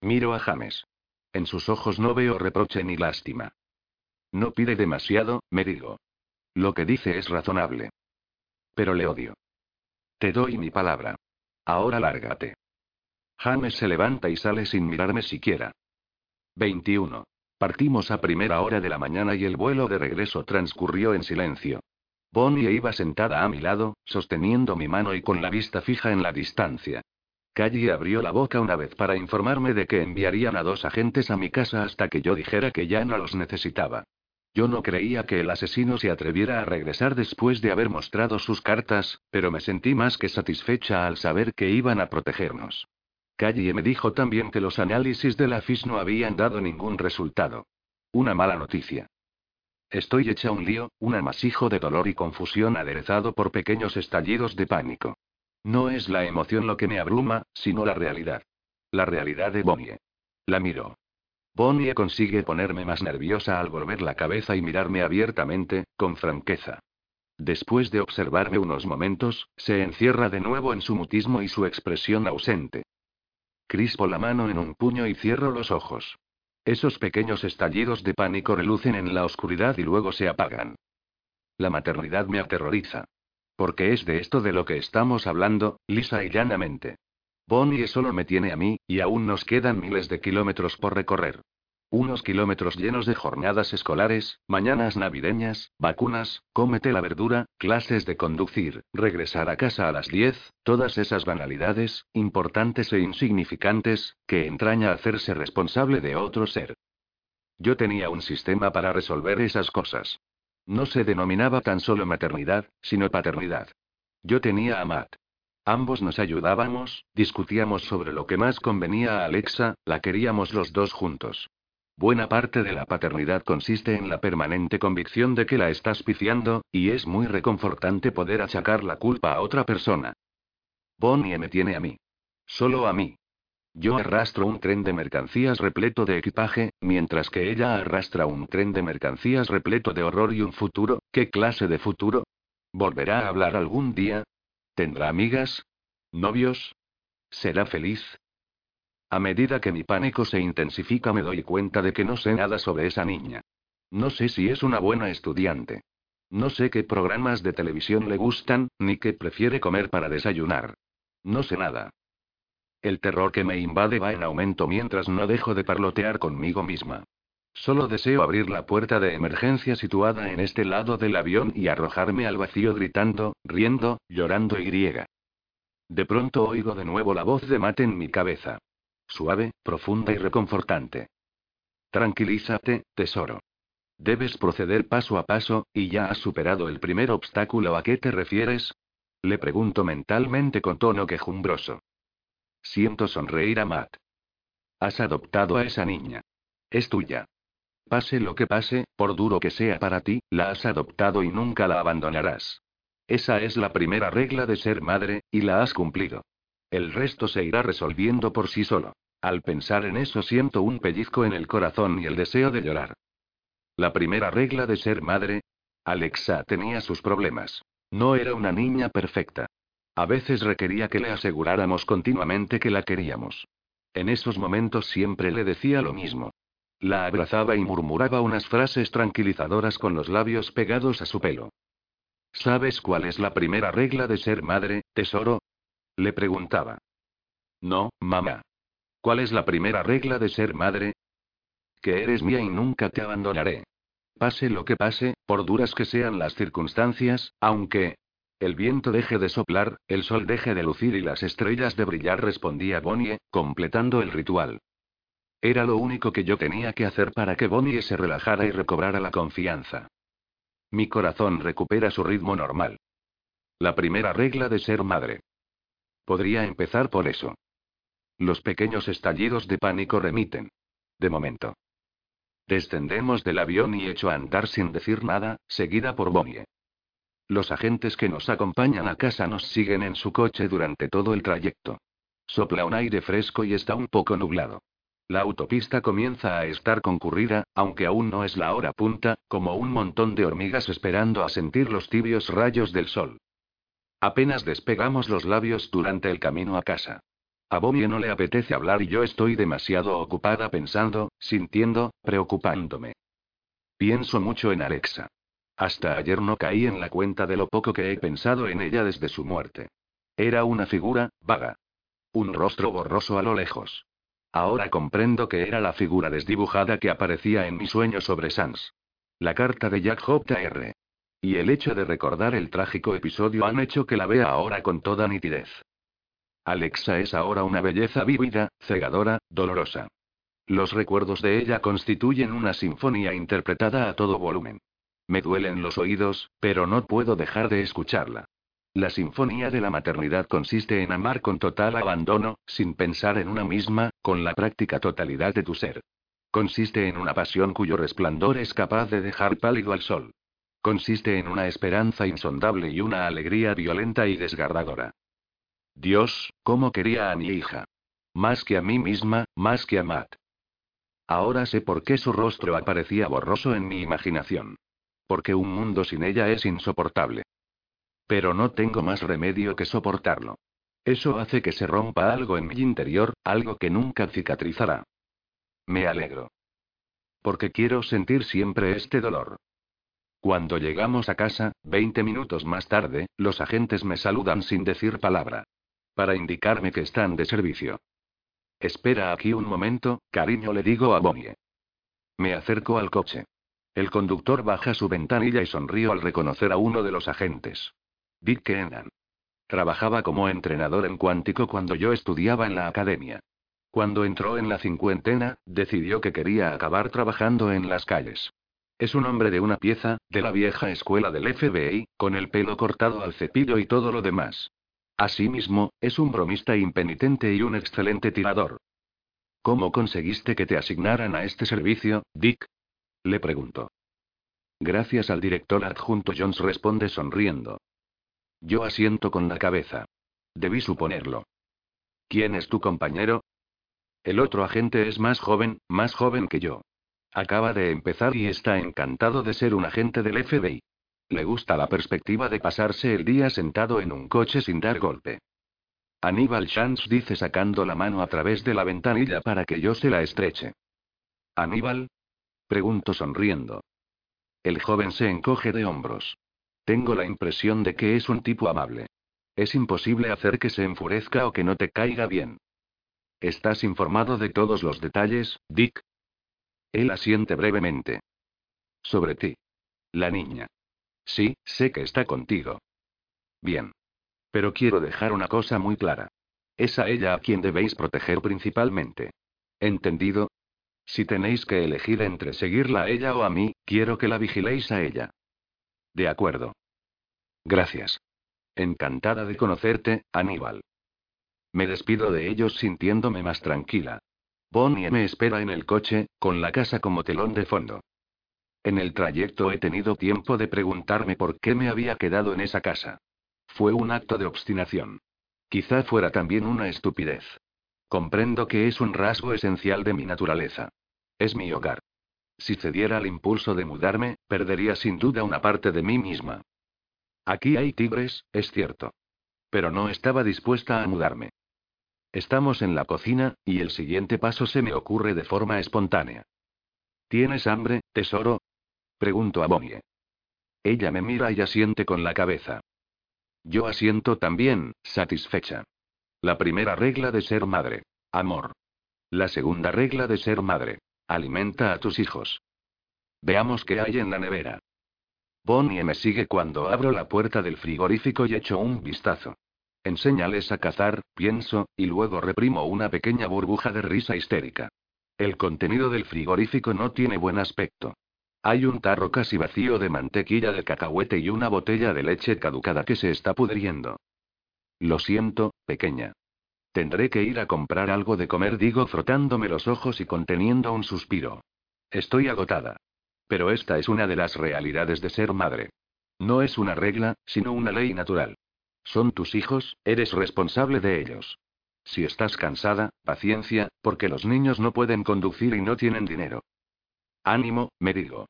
Miro a James. En sus ojos no veo reproche ni lástima. No pide demasiado, me digo. Lo que dice es razonable. Pero le odio. Te doy mi palabra. Ahora lárgate. James se levanta y sale sin mirarme siquiera. 21. Partimos a primera hora de la mañana y el vuelo de regreso transcurrió en silencio. Bonnie iba sentada a mi lado, sosteniendo mi mano y con la vista fija en la distancia. Callie abrió la boca una vez para informarme de que enviarían a dos agentes a mi casa hasta que yo dijera que ya no los necesitaba. Yo no creía que el asesino se atreviera a regresar después de haber mostrado sus cartas, pero me sentí más que satisfecha al saber que iban a protegernos. Callie me dijo también que los análisis de la FIS no habían dado ningún resultado. Una mala noticia. Estoy hecha un lío, un amasijo de dolor y confusión aderezado por pequeños estallidos de pánico. No es la emoción lo que me abruma, sino la realidad. La realidad de Bonnie. La miro. Bonnie consigue ponerme más nerviosa al volver la cabeza y mirarme abiertamente, con franqueza. Después de observarme unos momentos, se encierra de nuevo en su mutismo y su expresión ausente. Crispo la mano en un puño y cierro los ojos. Esos pequeños estallidos de pánico relucen en la oscuridad y luego se apagan. La maternidad me aterroriza. Porque es de esto de lo que estamos hablando, lisa y llanamente. Bonnie solo me tiene a mí, y aún nos quedan miles de kilómetros por recorrer. Unos kilómetros llenos de jornadas escolares, mañanas navideñas, vacunas, cómete la verdura, clases de conducir, regresar a casa a las 10, todas esas banalidades, importantes e insignificantes, que entraña hacerse responsable de otro ser. Yo tenía un sistema para resolver esas cosas. No se denominaba tan solo maternidad, sino paternidad. Yo tenía a Matt. Ambos nos ayudábamos, discutíamos sobre lo que más convenía a Alexa, la queríamos los dos juntos. Buena parte de la paternidad consiste en la permanente convicción de que la estás pifiando, y es muy reconfortante poder achacar la culpa a otra persona. Bonnie me tiene a mí. Solo a mí. Yo arrastro un tren de mercancías repleto de equipaje, mientras que ella arrastra un tren de mercancías repleto de horror y un futuro. ¿Qué clase de futuro? ¿Volverá a hablar algún día? ¿Tendrá amigas? ¿Novios? ¿Será feliz? A medida que mi pánico se intensifica me doy cuenta de que no sé nada sobre esa niña. No sé si es una buena estudiante. No sé qué programas de televisión le gustan, ni qué prefiere comer para desayunar. No sé nada. El terror que me invade va en aumento mientras no dejo de parlotear conmigo misma. Solo deseo abrir la puerta de emergencia situada en este lado del avión y arrojarme al vacío gritando, riendo, llorando y griega. De pronto oigo de nuevo la voz de Mate en mi cabeza. Suave, profunda y reconfortante. Tranquilízate, tesoro. Debes proceder paso a paso, y ya has superado el primer obstáculo. ¿A qué te refieres? Le pregunto mentalmente con tono quejumbroso. Siento sonreír a Matt. Has adoptado a esa niña. Es tuya. Pase lo que pase, por duro que sea para ti, la has adoptado y nunca la abandonarás. Esa es la primera regla de ser madre, y la has cumplido. El resto se irá resolviendo por sí solo. Al pensar en eso siento un pellizco en el corazón y el deseo de llorar. La primera regla de ser madre. Alexa tenía sus problemas. No era una niña perfecta. A veces requería que le aseguráramos continuamente que la queríamos. En esos momentos siempre le decía lo mismo. La abrazaba y murmuraba unas frases tranquilizadoras con los labios pegados a su pelo. ¿Sabes cuál es la primera regla de ser madre, tesoro? Le preguntaba. No, mamá. ¿Cuál es la primera regla de ser madre? Que eres mía y nunca te abandonaré. Pase lo que pase, por duras que sean las circunstancias, aunque el viento deje de soplar, el sol deje de lucir y las estrellas de brillar, respondía Bonnie, completando el ritual. Era lo único que yo tenía que hacer para que Bonnie se relajara y recobrara la confianza. Mi corazón recupera su ritmo normal. La primera regla de ser madre. Podría empezar por eso. Los pequeños estallidos de pánico remiten. De momento. Descendemos del avión y echo a andar sin decir nada, seguida por Bonnie. Los agentes que nos acompañan a casa nos siguen en su coche durante todo el trayecto. Sopla un aire fresco y está un poco nublado. La autopista comienza a estar concurrida, aunque aún no es la hora punta, como un montón de hormigas esperando a sentir los tibios rayos del sol. Apenas despegamos los labios durante el camino a casa. A Bobby no le apetece hablar y yo estoy demasiado ocupada pensando, sintiendo, preocupándome. Pienso mucho en Alexa. Hasta ayer no caí en la cuenta de lo poco que he pensado en ella desde su muerte. Era una figura, vaga. Un rostro borroso a lo lejos. Ahora comprendo que era la figura desdibujada que aparecía en mi sueño sobre Sans. La carta de Jack J.R. Y el hecho de recordar el trágico episodio han hecho que la vea ahora con toda nitidez. Alexa es ahora una belleza vívida, cegadora, dolorosa. Los recuerdos de ella constituyen una sinfonía interpretada a todo volumen. Me duelen los oídos, pero no puedo dejar de escucharla. La sinfonía de la maternidad consiste en amar con total abandono, sin pensar en una misma, con la práctica totalidad de tu ser. Consiste en una pasión cuyo resplandor es capaz de dejar pálido al sol. Consiste en una esperanza insondable y una alegría violenta y desgarradora. Dios, cómo quería a mi hija. Más que a mí misma, más que a Matt. Ahora sé por qué su rostro aparecía borroso en mi imaginación. Porque un mundo sin ella es insoportable. Pero no tengo más remedio que soportarlo. Eso hace que se rompa algo en mi interior, algo que nunca cicatrizará. Me alegro. Porque quiero sentir siempre este dolor. Cuando llegamos a casa, 20 minutos más tarde, los agentes me saludan sin decir palabra. Para indicarme que están de servicio. Espera aquí un momento, cariño, le digo a Bonnie. Me acerco al coche. El conductor baja su ventanilla y sonrío al reconocer a uno de los agentes. Dick Keenan. Trabajaba como entrenador en cuántico cuando yo estudiaba en la academia. Cuando entró en la cincuentena, decidió que quería acabar trabajando en las calles. Es un hombre de una pieza, de la vieja escuela del FBI, con el pelo cortado al cepillo y todo lo demás. Asimismo, es un bromista impenitente y un excelente tirador. ¿Cómo conseguiste que te asignaran a este servicio, Dick? Le preguntó. Gracias al director adjunto Jones responde sonriendo. Yo asiento con la cabeza. Debí suponerlo. ¿Quién es tu compañero? El otro agente es más joven, más joven que yo. Acaba de empezar y está encantado de ser un agente del FBI. Le gusta la perspectiva de pasarse el día sentado en un coche sin dar golpe. Aníbal Chance dice sacando la mano a través de la ventanilla para que yo se la estreche. ¿Aníbal? Pregunto sonriendo. El joven se encoge de hombros. Tengo la impresión de que es un tipo amable. Es imposible hacer que se enfurezca o que no te caiga bien. ¿Estás informado de todos los detalles, Dick? Él asiente brevemente. Sobre ti. La niña. Sí, sé que está contigo. Bien. Pero quiero dejar una cosa muy clara. Es a ella a quien debéis proteger principalmente. ¿Entendido? Si tenéis que elegir entre seguirla a ella o a mí, quiero que la vigiléis a ella. De acuerdo. Gracias. Encantada de conocerte, Aníbal. Me despido de ellos sintiéndome más tranquila. Bonnie me espera en el coche, con la casa como telón de fondo. En el trayecto he tenido tiempo de preguntarme por qué me había quedado en esa casa. Fue un acto de obstinación. Quizá fuera también una estupidez. Comprendo que es un rasgo esencial de mi naturaleza. Es mi hogar. Si cediera al impulso de mudarme, perdería sin duda una parte de mí misma. Aquí hay tigres, es cierto. Pero no estaba dispuesta a mudarme. Estamos en la cocina, y el siguiente paso se me ocurre de forma espontánea. ¿Tienes hambre, tesoro? Pregunto a Bonnie. Ella me mira y asiente con la cabeza. Yo asiento también, satisfecha. La primera regla de ser madre. Amor. La segunda regla de ser madre. Alimenta a tus hijos. Veamos qué hay en la nevera. Bonnie me sigue cuando abro la puerta del frigorífico y echo un vistazo. Enséñales a cazar, pienso, y luego reprimo una pequeña burbuja de risa histérica. El contenido del frigorífico no tiene buen aspecto. Hay un tarro casi vacío de mantequilla de cacahuete y una botella de leche caducada que se está pudriendo. Lo siento, pequeña. Tendré que ir a comprar algo de comer, digo frotándome los ojos y conteniendo un suspiro. Estoy agotada. Pero esta es una de las realidades de ser madre. No es una regla, sino una ley natural. Son tus hijos, eres responsable de ellos. Si estás cansada, paciencia, porque los niños no pueden conducir y no tienen dinero. Ánimo, me digo.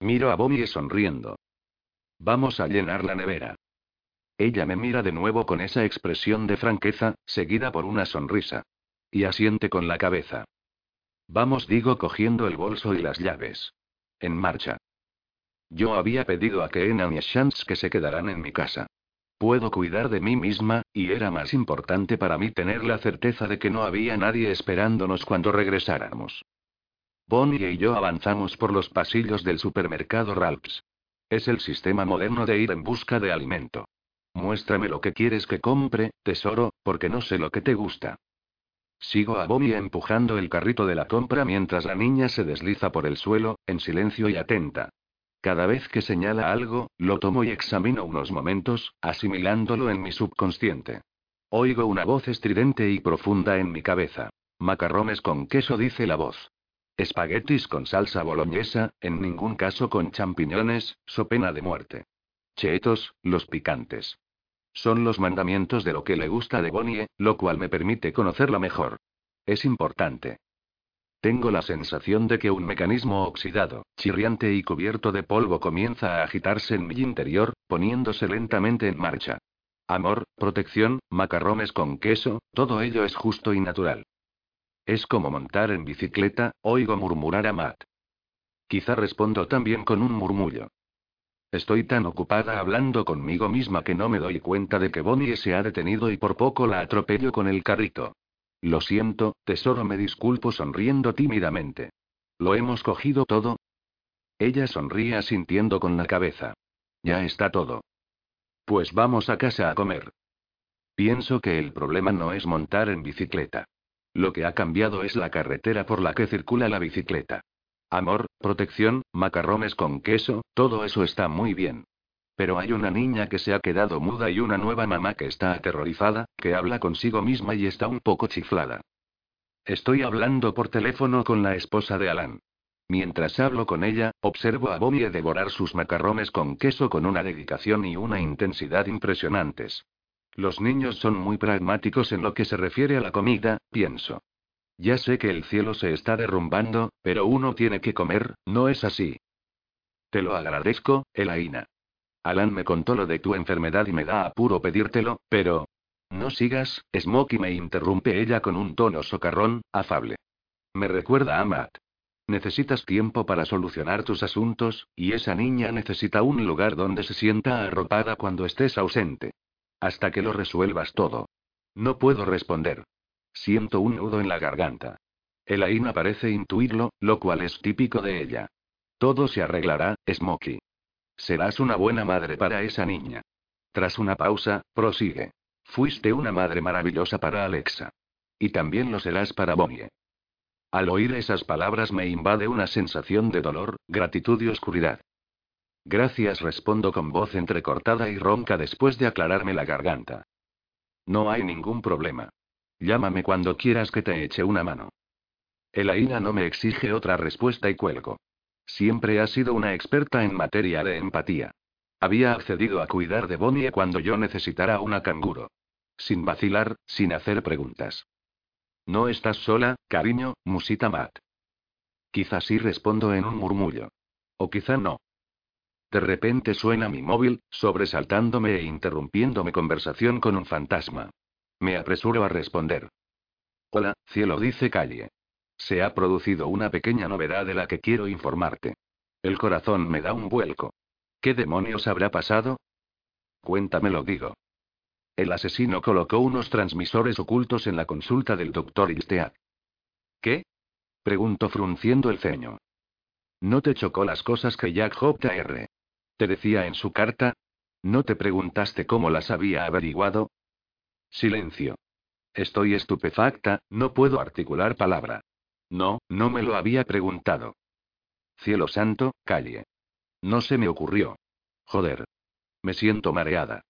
Miro a Bonnie sonriendo. Vamos a llenar la nevera. Ella me mira de nuevo con esa expresión de franqueza, seguida por una sonrisa. Y asiente con la cabeza. Vamos, digo cogiendo el bolso y las llaves. En marcha. Yo había pedido a Keenan y a Shants que se quedaran en mi casa. Puedo cuidar de mí misma, y era más importante para mí tener la certeza de que no había nadie esperándonos cuando regresáramos. Bonnie y yo avanzamos por los pasillos del supermercado Ralphs. Es el sistema moderno de ir en busca de alimento. Muéstrame lo que quieres que compre, tesoro, porque no sé lo que te gusta. Sigo a Bonnie empujando el carrito de la compra mientras la niña se desliza por el suelo, en silencio y atenta. Cada vez que señala algo, lo tomo y examino unos momentos, asimilándolo en mi subconsciente. Oigo una voz estridente y profunda en mi cabeza. Macarrones con queso, dice la voz. Espaguetis con salsa boloñesa, en ningún caso con champiñones, so pena de muerte. Cheetos, los picantes. Son los mandamientos de lo que le gusta de Bonnie, lo cual me permite conocerla mejor. Es importante. Tengo la sensación de que un mecanismo oxidado, chirriante y cubierto de polvo comienza a agitarse en mi interior, poniéndose lentamente en marcha. Amor, protección, macarrones con queso, todo ello es justo y natural. Es como montar en bicicleta, oigo murmurar a Matt. Quizá respondo también con un murmullo. Estoy tan ocupada hablando conmigo misma que no me doy cuenta de que Bonnie se ha detenido y por poco la atropello con el carrito. Lo siento, tesoro, me disculpo sonriendo tímidamente. ¿Lo hemos cogido todo? Ella sonríe asintiendo con la cabeza. Ya está todo. Pues vamos a casa a comer. Pienso que el problema no es montar en bicicleta. Lo que ha cambiado es la carretera por la que circula la bicicleta. Amor, protección, macarrones con queso, todo eso está muy bien. Pero hay una niña que se ha quedado muda y una nueva mamá que está aterrorizada, que habla consigo misma y está un poco chiflada. Estoy hablando por teléfono con la esposa de Alan. Mientras hablo con ella, observo a Bonnie devorar sus macarrones con queso con una dedicación y una intensidad impresionantes. Los niños son muy pragmáticos en lo que se refiere a la comida, pienso. Ya sé que el cielo se está derrumbando, pero uno tiene que comer, ¿no es así? Te lo agradezco, Elaina. Alan me contó lo de tu enfermedad y me da apuro pedírtelo, pero... No sigas, Smokey me interrumpe ella con un tono socarrón, afable. Me recuerda a Matt. Necesitas tiempo para solucionar tus asuntos, y esa niña necesita un lugar donde se sienta arropada cuando estés ausente. Hasta que lo resuelvas todo. No puedo responder. Siento un nudo en la garganta. Elaina parece intuirlo, lo cual es típico de ella. Todo se arreglará, Smokey. Serás una buena madre para esa niña. Tras una pausa, prosigue. Fuiste una madre maravillosa para Alexa. Y también lo serás para Bonnie. Al oír esas palabras me invade una sensación de dolor, gratitud y oscuridad. Gracias, respondo con voz entrecortada y ronca después de aclararme la garganta. No hay ningún problema. Llámame cuando quieras que te eche una mano. Elaina no me exige otra respuesta y cuelgo. Siempre ha sido una experta en materia de empatía. Había accedido a cuidar de Bonnie cuando yo necesitara una canguro. Sin vacilar, sin hacer preguntas. No estás sola, cariño, musita Matt. Quizá sí respondo en un murmullo. O quizá no. De repente suena mi móvil, sobresaltándome e interrumpiendo mi conversación con un fantasma. Me apresuro a responder. Hola, cielo, dice Calle. Se ha producido una pequeña novedad de la que quiero informarte. El corazón me da un vuelco. ¿Qué demonios habrá pasado? Cuéntamelo, digo. El asesino colocó unos transmisores ocultos en la consulta del doctor Ilstead. ¿Qué? Pregunto frunciendo el ceño. ¿No te chocó las cosas que Jack J.R. te decía en su carta? ¿No te preguntaste cómo las había averiguado? Silencio. Estoy estupefacta, no puedo articular palabra. No, no me lo había preguntado. Cielo santo, calle. No se me ocurrió. Joder. Me siento mareada.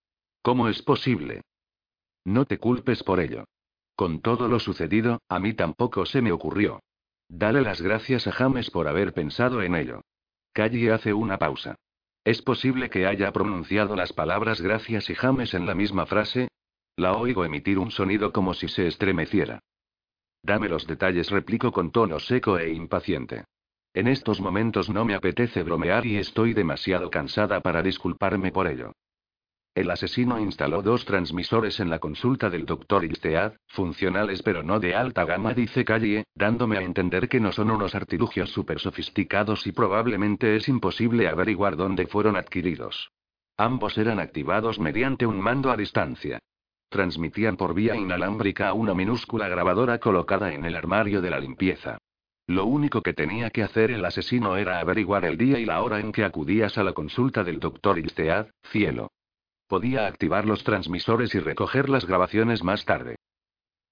¿Cómo es posible? No te culpes por ello. Con todo lo sucedido, a mí tampoco se me ocurrió. Dale las gracias a James por haber pensado en ello. Calle hace una pausa. ¿Es posible que haya pronunciado las palabras gracias y James en la misma frase? La oigo emitir un sonido como si se estremeciera. Dame los detalles, replico con tono seco e impaciente. En estos momentos no me apetece bromear y estoy demasiado cansada para disculparme por ello. El asesino instaló dos transmisores en la consulta del doctor Ilstead, funcionales pero no de alta gama, dice Calle, dándome a entender que no son unos artilugios súper sofisticados y probablemente es imposible averiguar dónde fueron adquiridos. Ambos eran activados mediante un mando a distancia. Transmitían por vía inalámbrica a una minúscula grabadora colocada en el armario de la limpieza. Lo único que tenía que hacer el asesino era averiguar el día y la hora en que acudías a la consulta del doctor Ilstead, cielo. Podía activar los transmisores y recoger las grabaciones más tarde.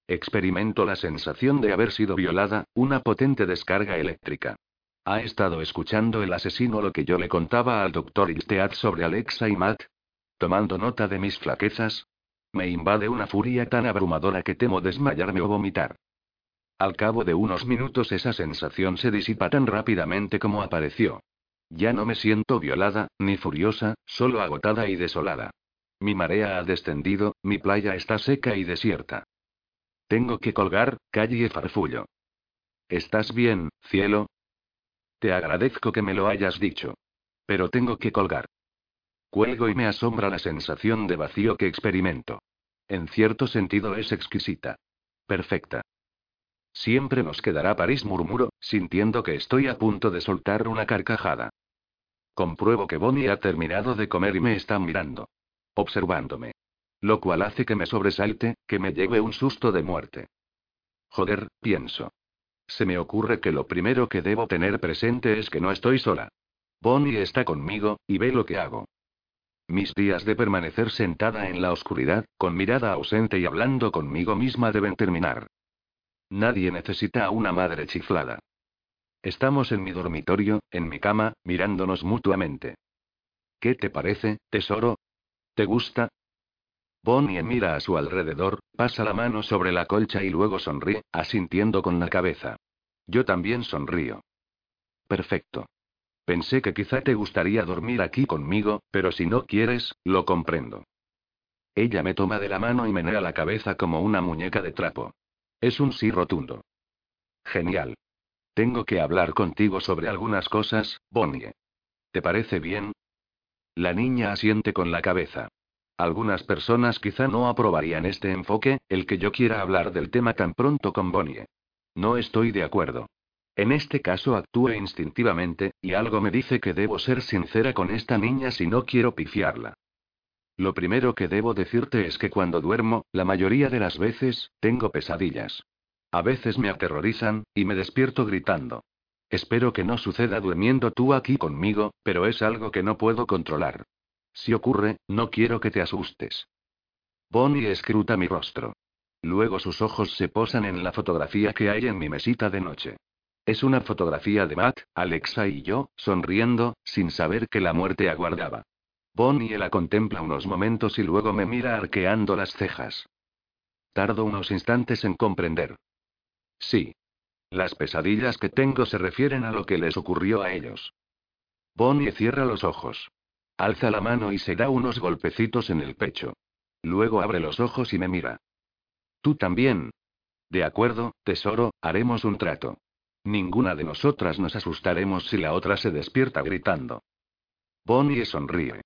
Experimento la sensación de haber sido violada, una potente descarga eléctrica. ¿Ha estado escuchando el asesino lo que yo le contaba al doctor Ilstead sobre Alexa y Matt? Tomando nota de mis flaquezas. Me invade una furia tan abrumadora que temo desmayarme o vomitar. Al cabo de unos minutos esa sensación se disipa tan rápidamente como apareció. Ya no me siento violada, ni furiosa, solo agotada y desolada. Mi marea ha descendido, mi playa está seca y desierta. Tengo que colgar, calle farfullo. ¿Estás bien, cielo? Te agradezco que me lo hayas dicho. Pero tengo que colgar. Cuelgo y me asombra la sensación de vacío que experimento. En cierto sentido es exquisita. Perfecta. Siempre nos quedará París, murmuro, sintiendo que estoy a punto de soltar una carcajada. Compruebo que Bonnie ha terminado de comer y me está mirando observándome. Lo cual hace que me sobresalte, que me lleve un susto de muerte. Joder, pienso. Se me ocurre que lo primero que debo tener presente es que no estoy sola. Bonnie está conmigo, y ve lo que hago. Mis días de permanecer sentada en la oscuridad, con mirada ausente y hablando conmigo misma deben terminar. Nadie necesita a una madre chiflada. Estamos en mi dormitorio, en mi cama, mirándonos mutuamente. ¿Qué te parece, tesoro? ¿Te gusta? Bonnie mira a su alrededor, pasa la mano sobre la colcha y luego sonríe, asintiendo con la cabeza. Yo también sonrío. Perfecto. Pensé que quizá te gustaría dormir aquí conmigo, pero si no quieres, lo comprendo. Ella me toma de la mano y menea la cabeza como una muñeca de trapo. Es un sí rotundo. Genial. Tengo que hablar contigo sobre algunas cosas, Bonnie. ¿Te parece bien? La niña asiente con la cabeza. Algunas personas quizá no aprobarían este enfoque, el que yo quiera hablar del tema tan pronto con Bonnie. No estoy de acuerdo. En este caso actúe instintivamente, y algo me dice que debo ser sincera con esta niña si no quiero pifiarla. Lo primero que debo decirte es que cuando duermo, la mayoría de las veces, tengo pesadillas. A veces me aterrorizan, y me despierto gritando. Espero que no suceda durmiendo tú aquí conmigo, pero es algo que no puedo controlar. Si ocurre, no quiero que te asustes. Bonnie escruta mi rostro. Luego sus ojos se posan en la fotografía que hay en mi mesita de noche. Es una fotografía de Matt, Alexa y yo, sonriendo, sin saber que la muerte aguardaba. Bonnie la contempla unos momentos y luego me mira arqueando las cejas. Tardo unos instantes en comprender. Sí, las pesadillas que tengo se refieren a lo que les ocurrió a ellos. Bonnie cierra los ojos. Alza la mano y se da unos golpecitos en el pecho. Luego abre los ojos y me mira. Tú también. De acuerdo, tesoro, haremos un trato. Ninguna de nosotras nos asustaremos si la otra se despierta gritando. Bonnie sonríe.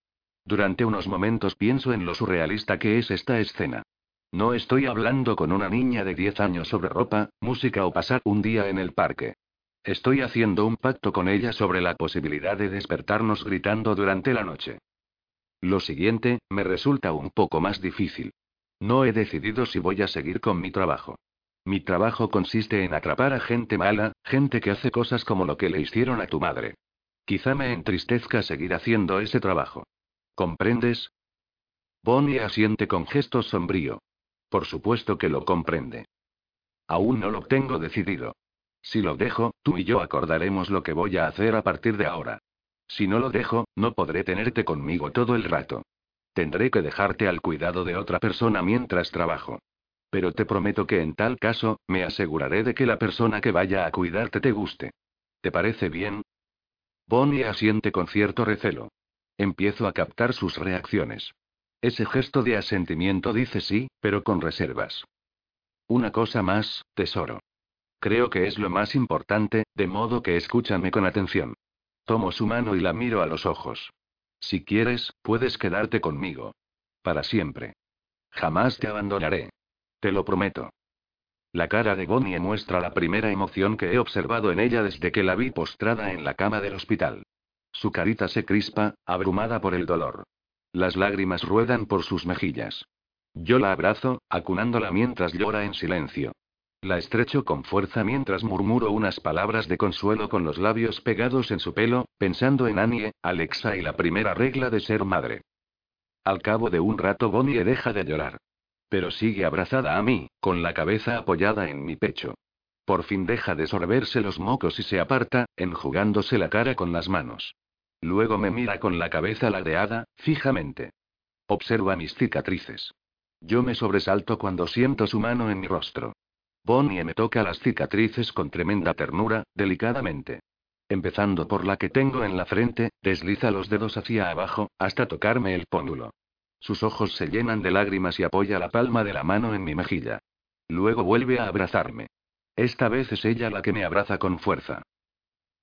Durante unos momentos pienso en lo surrealista que es esta escena. No estoy hablando con una niña de 10 años sobre ropa, música o pasar un día en el parque. Estoy haciendo un pacto con ella sobre la posibilidad de despertarnos gritando durante la noche. Lo siguiente, me resulta un poco más difícil. No he decidido si voy a seguir con mi trabajo. Mi trabajo consiste en atrapar a gente mala, gente que hace cosas como lo que le hicieron a tu madre. Quizá me entristezca seguir haciendo ese trabajo. ¿Comprendes? Bonnie asiente con gesto sombrío. Por supuesto que lo comprende. Aún no lo tengo decidido. Si lo dejo, tú y yo acordaremos lo que voy a hacer a partir de ahora. Si no lo dejo, no podré tenerte conmigo todo el rato. Tendré que dejarte al cuidado de otra persona mientras trabajo. Pero te prometo que en tal caso, me aseguraré de que la persona que vaya a cuidarte te guste. ¿Te parece bien? Bonnie asiente con cierto recelo. Empiezo a captar sus reacciones. Ese gesto de asentimiento dice sí, pero con reservas. Una cosa más, tesoro. Creo que es lo más importante, de modo que escúchame con atención. Tomo su mano y la miro a los ojos. Si quieres, puedes quedarte conmigo. Para siempre. Jamás te abandonaré. Te lo prometo. La cara de Bonnie muestra la primera emoción que he observado en ella desde que la vi postrada en la cama del hospital. Su carita se crispa, abrumada por el dolor. Las lágrimas ruedan por sus mejillas. Yo la abrazo, acunándola mientras llora en silencio. La estrecho con fuerza mientras murmuro unas palabras de consuelo con los labios pegados en su pelo, pensando en Annie, Alexa y la primera regla de ser madre. Al cabo de un rato Bonnie deja de llorar. Pero sigue abrazada a mí, con la cabeza apoyada en mi pecho. Por fin deja de sorberse los mocos y se aparta, enjugándose la cara con las manos. Luego me mira con la cabeza ladeada, fijamente. Observa mis cicatrices. Yo me sobresalto cuando siento su mano en mi rostro. Bonnie me toca las cicatrices con tremenda ternura, delicadamente. Empezando por la que tengo en la frente, desliza los dedos hacia abajo, hasta tocarme el póndulo. Sus ojos se llenan de lágrimas y apoya la palma de la mano en mi mejilla. Luego vuelve a abrazarme. Esta vez es ella la que me abraza con fuerza.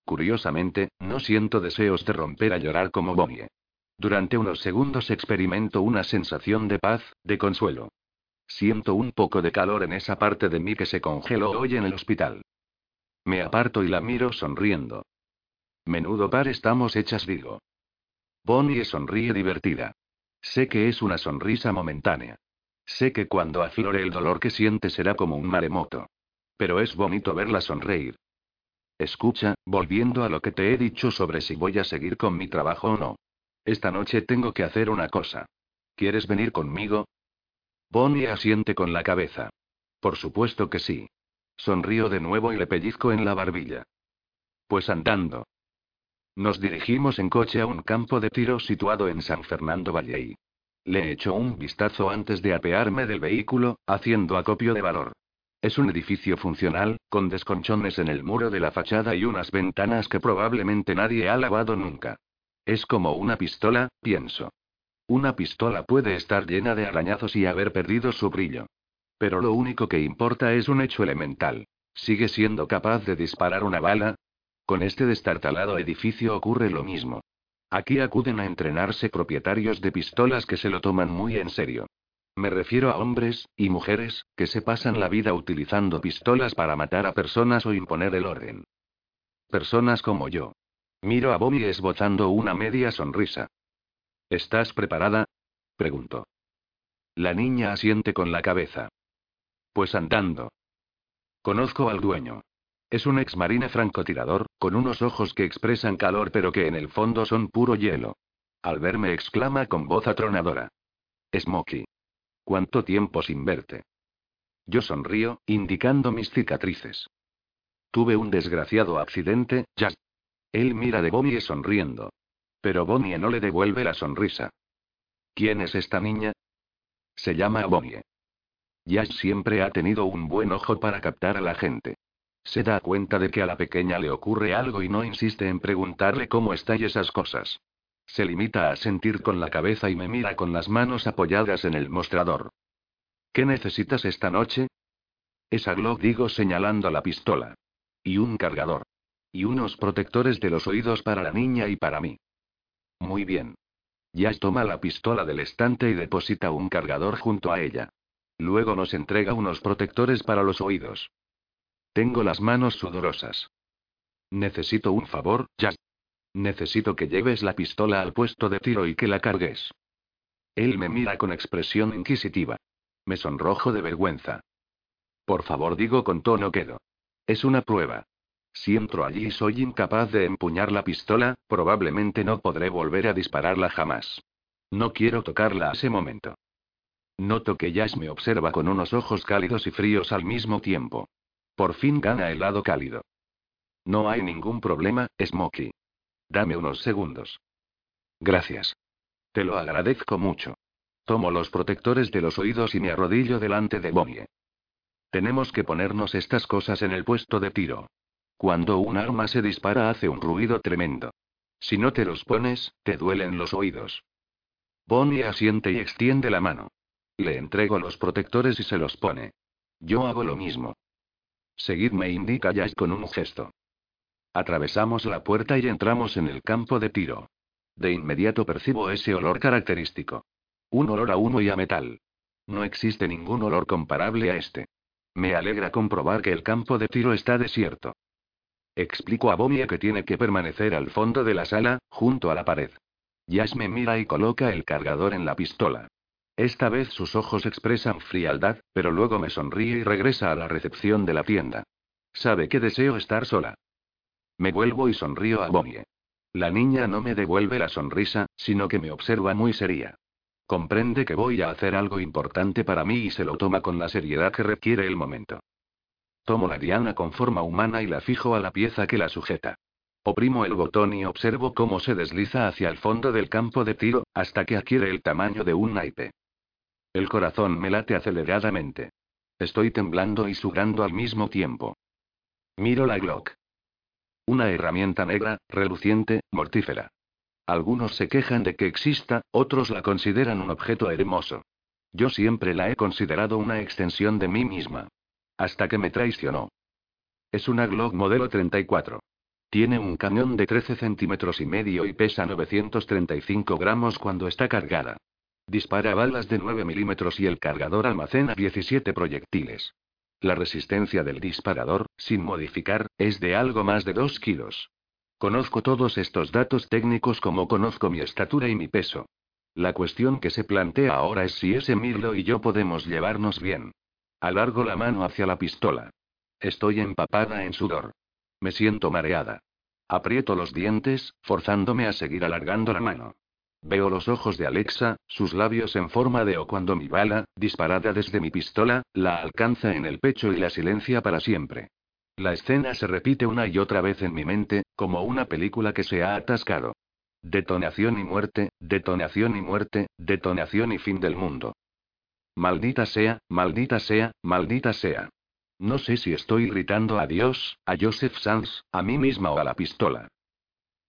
Curiosamente, no siento deseos de romper a llorar como Bonnie. Durante unos segundos experimento una sensación de paz, de consuelo. Siento un poco de calor en esa parte de mí que se congeló hoy en el hospital. Me aparto y la miro sonriendo. Menudo par estamos hechas, digo. Bonnie sonríe divertida. Sé que es una sonrisa momentánea. Sé que cuando aflore el dolor que siente será como un maremoto. Pero es bonito verla sonreír. Escucha, volviendo a lo que te he dicho sobre si voy a seguir con mi trabajo o no. Esta noche tengo que hacer una cosa. ¿Quieres venir conmigo? Bonnie asiente con la cabeza. Por supuesto que sí. Sonrío de nuevo y le pellizco en la barbilla. Pues andando. Nos dirigimos en coche a un campo de tiro situado en San Fernando Valley. Le echo un vistazo antes de apearme del vehículo, haciendo acopio de valor. Es un edificio funcional, con desconchones en el muro de la fachada y unas ventanas que probablemente nadie ha lavado nunca. Es como una pistola, pienso. Una pistola puede estar llena de arañazos y haber perdido su brillo. Pero lo único que importa es un hecho elemental. ¿Sigue siendo capaz de disparar una bala? Con este destartalado edificio ocurre lo mismo. Aquí acuden a entrenarse propietarios de pistolas que se lo toman muy en serio. Me refiero a hombres, y mujeres, que se pasan la vida utilizando pistolas para matar a personas o imponer el orden. Personas como yo. Miro a Bobby esbozando una media sonrisa. ¿Estás preparada? preguntó. La niña asiente con la cabeza. Pues andando. Conozco al dueño. Es un ex marine francotirador, con unos ojos que expresan calor pero que en el fondo son puro hielo. Al verme exclama con voz atronadora. Smokey. ¿Cuánto tiempo sin verte? Yo sonrío, indicando mis cicatrices. Tuve un desgraciado accidente, ya. Él mira de Bonnie sonriendo. Pero Bonnie no le devuelve la sonrisa. ¿Quién es esta niña? Se llama Bonnie. Yash siempre ha tenido un buen ojo para captar a la gente. Se da cuenta de que a la pequeña le ocurre algo y no insiste en preguntarle cómo está y esas cosas. Se limita a sentir con la cabeza y me mira con las manos apoyadas en el mostrador. ¿Qué necesitas esta noche? Esa Glock digo señalando la pistola. Y un cargador. Y unos protectores de los oídos para la niña y para mí. Muy bien. Yash toma la pistola del estante y deposita un cargador junto a ella. Luego nos entrega unos protectores para los oídos. Tengo las manos sudorosas. Necesito un favor, Jazz. Necesito que lleves la pistola al puesto de tiro y que la cargues. Él me mira con expresión inquisitiva. Me sonrojo de vergüenza. Por favor, digo con tono quedo. Es una prueba. Si entro allí y soy incapaz de empuñar la pistola, probablemente no podré volver a dispararla jamás. No quiero tocarla a ese momento. Noto que Jazz me observa con unos ojos cálidos y fríos al mismo tiempo. Por fin gana el lado cálido. No hay ningún problema, Smokey. Dame unos segundos. Gracias. Te lo agradezco mucho. Tomo los protectores de los oídos y me arrodillo delante de Bonnie. Tenemos que ponernos estas cosas en el puesto de tiro. Cuando un arma se dispara hace un ruido tremendo. Si no te los pones, te duelen los oídos. Bonnie asiente y extiende la mano. Le entrego los protectores y se los pone. Yo hago lo mismo. Seguidme, indica Jazz con un gesto. Atravesamos la puerta y entramos en el campo de tiro. De inmediato percibo ese olor característico. Un olor a humo y a metal. No existe ningún olor comparable a este. Me alegra comprobar que el campo de tiro está desierto. Explico a Bomia que tiene que permanecer al fondo de la sala, junto a la pared. Jazz me mira y coloca el cargador en la pistola. Esta vez sus ojos expresan frialdad, pero luego me sonríe y regresa a la recepción de la tienda. Sabe que deseo estar sola. Me vuelvo y sonrío a Bonnie. La niña no me devuelve la sonrisa, sino que me observa muy seria. Comprende que voy a hacer algo importante para mí y se lo toma con la seriedad que requiere el momento. Tomo la diana con forma humana y la fijo a la pieza que la sujeta. Oprimo el botón y observo cómo se desliza hacia el fondo del campo de tiro, hasta que adquiere el tamaño de un naipe. El corazón me late aceleradamente. Estoy temblando y sudando al mismo tiempo. Miro la Glock. Una herramienta negra, reluciente, mortífera. Algunos se quejan de que exista, otros la consideran un objeto hermoso. Yo siempre la he considerado una extensión de mí misma. Hasta que me traicionó. Es una Glock modelo 34. Tiene un cañón de 13 centímetros y medio y pesa 935 gramos cuando está cargada. Dispara balas de 9 milímetros y el cargador almacena 17 proyectiles. La resistencia del disparador, sin modificar, es de algo más de 2 kilos. Conozco todos estos datos técnicos como conozco mi estatura y mi peso. La cuestión que se plantea ahora es si ese Mirlo y yo podemos llevarnos bien. Alargo la mano hacia la pistola. Estoy empapada en sudor. Me siento mareada. Aprieto los dientes, forzándome a seguir alargando la mano. Veo los ojos de Alexa, sus labios en forma de O cuando mi bala, disparada desde mi pistola, la alcanza en el pecho y la silencia para siempre. La escena se repite una y otra vez en mi mente, como una película que se ha atascado. Detonación y muerte, detonación y muerte, detonación y fin del mundo. Maldita sea, maldita sea, maldita sea. No sé si estoy gritando a Dios, a Joseph Sanz, a mí misma o a la pistola.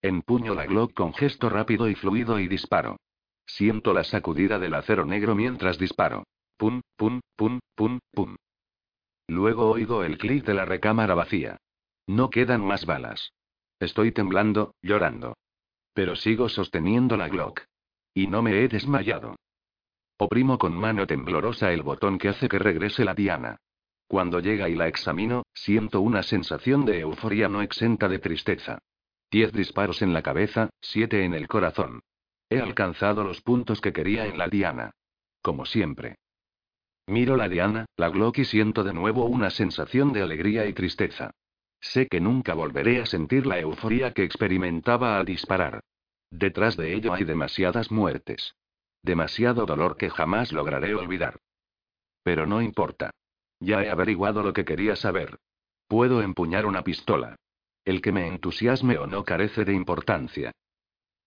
Empuño la Glock con gesto rápido y fluido y disparo. Siento la sacudida del acero negro mientras disparo. Pum, pum, pum, pum, pum. Luego oigo el clic de la recámara vacía. No quedan más balas. Estoy temblando, llorando. Pero sigo sosteniendo la Glock. Y no me he desmayado. Oprimo con mano temblorosa el botón que hace que regrese la diana. Cuando llega y la examino, siento una sensación de euforia no exenta de tristeza. Diez disparos en la cabeza, siete en el corazón. He alcanzado los puntos que quería en la diana. Como siempre. Miro la diana, la Glock y siento de nuevo una sensación de alegría y tristeza. Sé que nunca volveré a sentir la euforia que experimentaba al disparar. Detrás de ello hay demasiadas muertes. Demasiado dolor que jamás lograré olvidar. Pero no importa. Ya he averiguado lo que quería saber. Puedo empuñar una pistola. El que me entusiasme o no carece de importancia.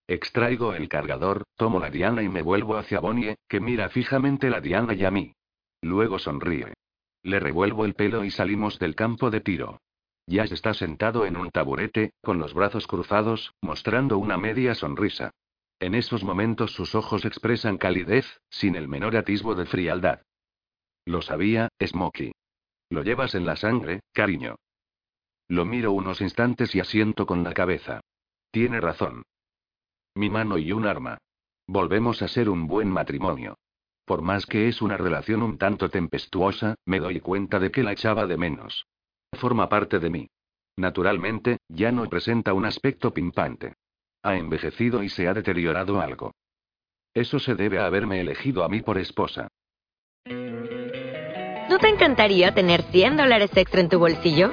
Extraigo el cargador, tomo la diana y me vuelvo hacia Bonnie, que mira fijamente la diana y a mí. Luego sonríe. Le revuelvo el pelo y salimos del campo de tiro. Jazz está sentado en un taburete, con los brazos cruzados, mostrando una media sonrisa. En esos momentos sus ojos expresan calidez, sin el menor atisbo de frialdad. Lo sabía, Smokey. Lo llevas en la sangre, cariño. Lo miro unos instantes y asiento con la cabeza. Tiene razón. Mi mano y un arma. Volvemos a ser un buen matrimonio. Por más que es una relación un tanto tempestuosa, me doy cuenta de que la echaba de menos. Forma parte de mí. Naturalmente, ya no presenta un aspecto pimpante. Ha envejecido y se ha deteriorado algo. Eso se debe a haberme elegido a mí por esposa. ¿No te encantaría tener 100 dólares extra en tu bolsillo?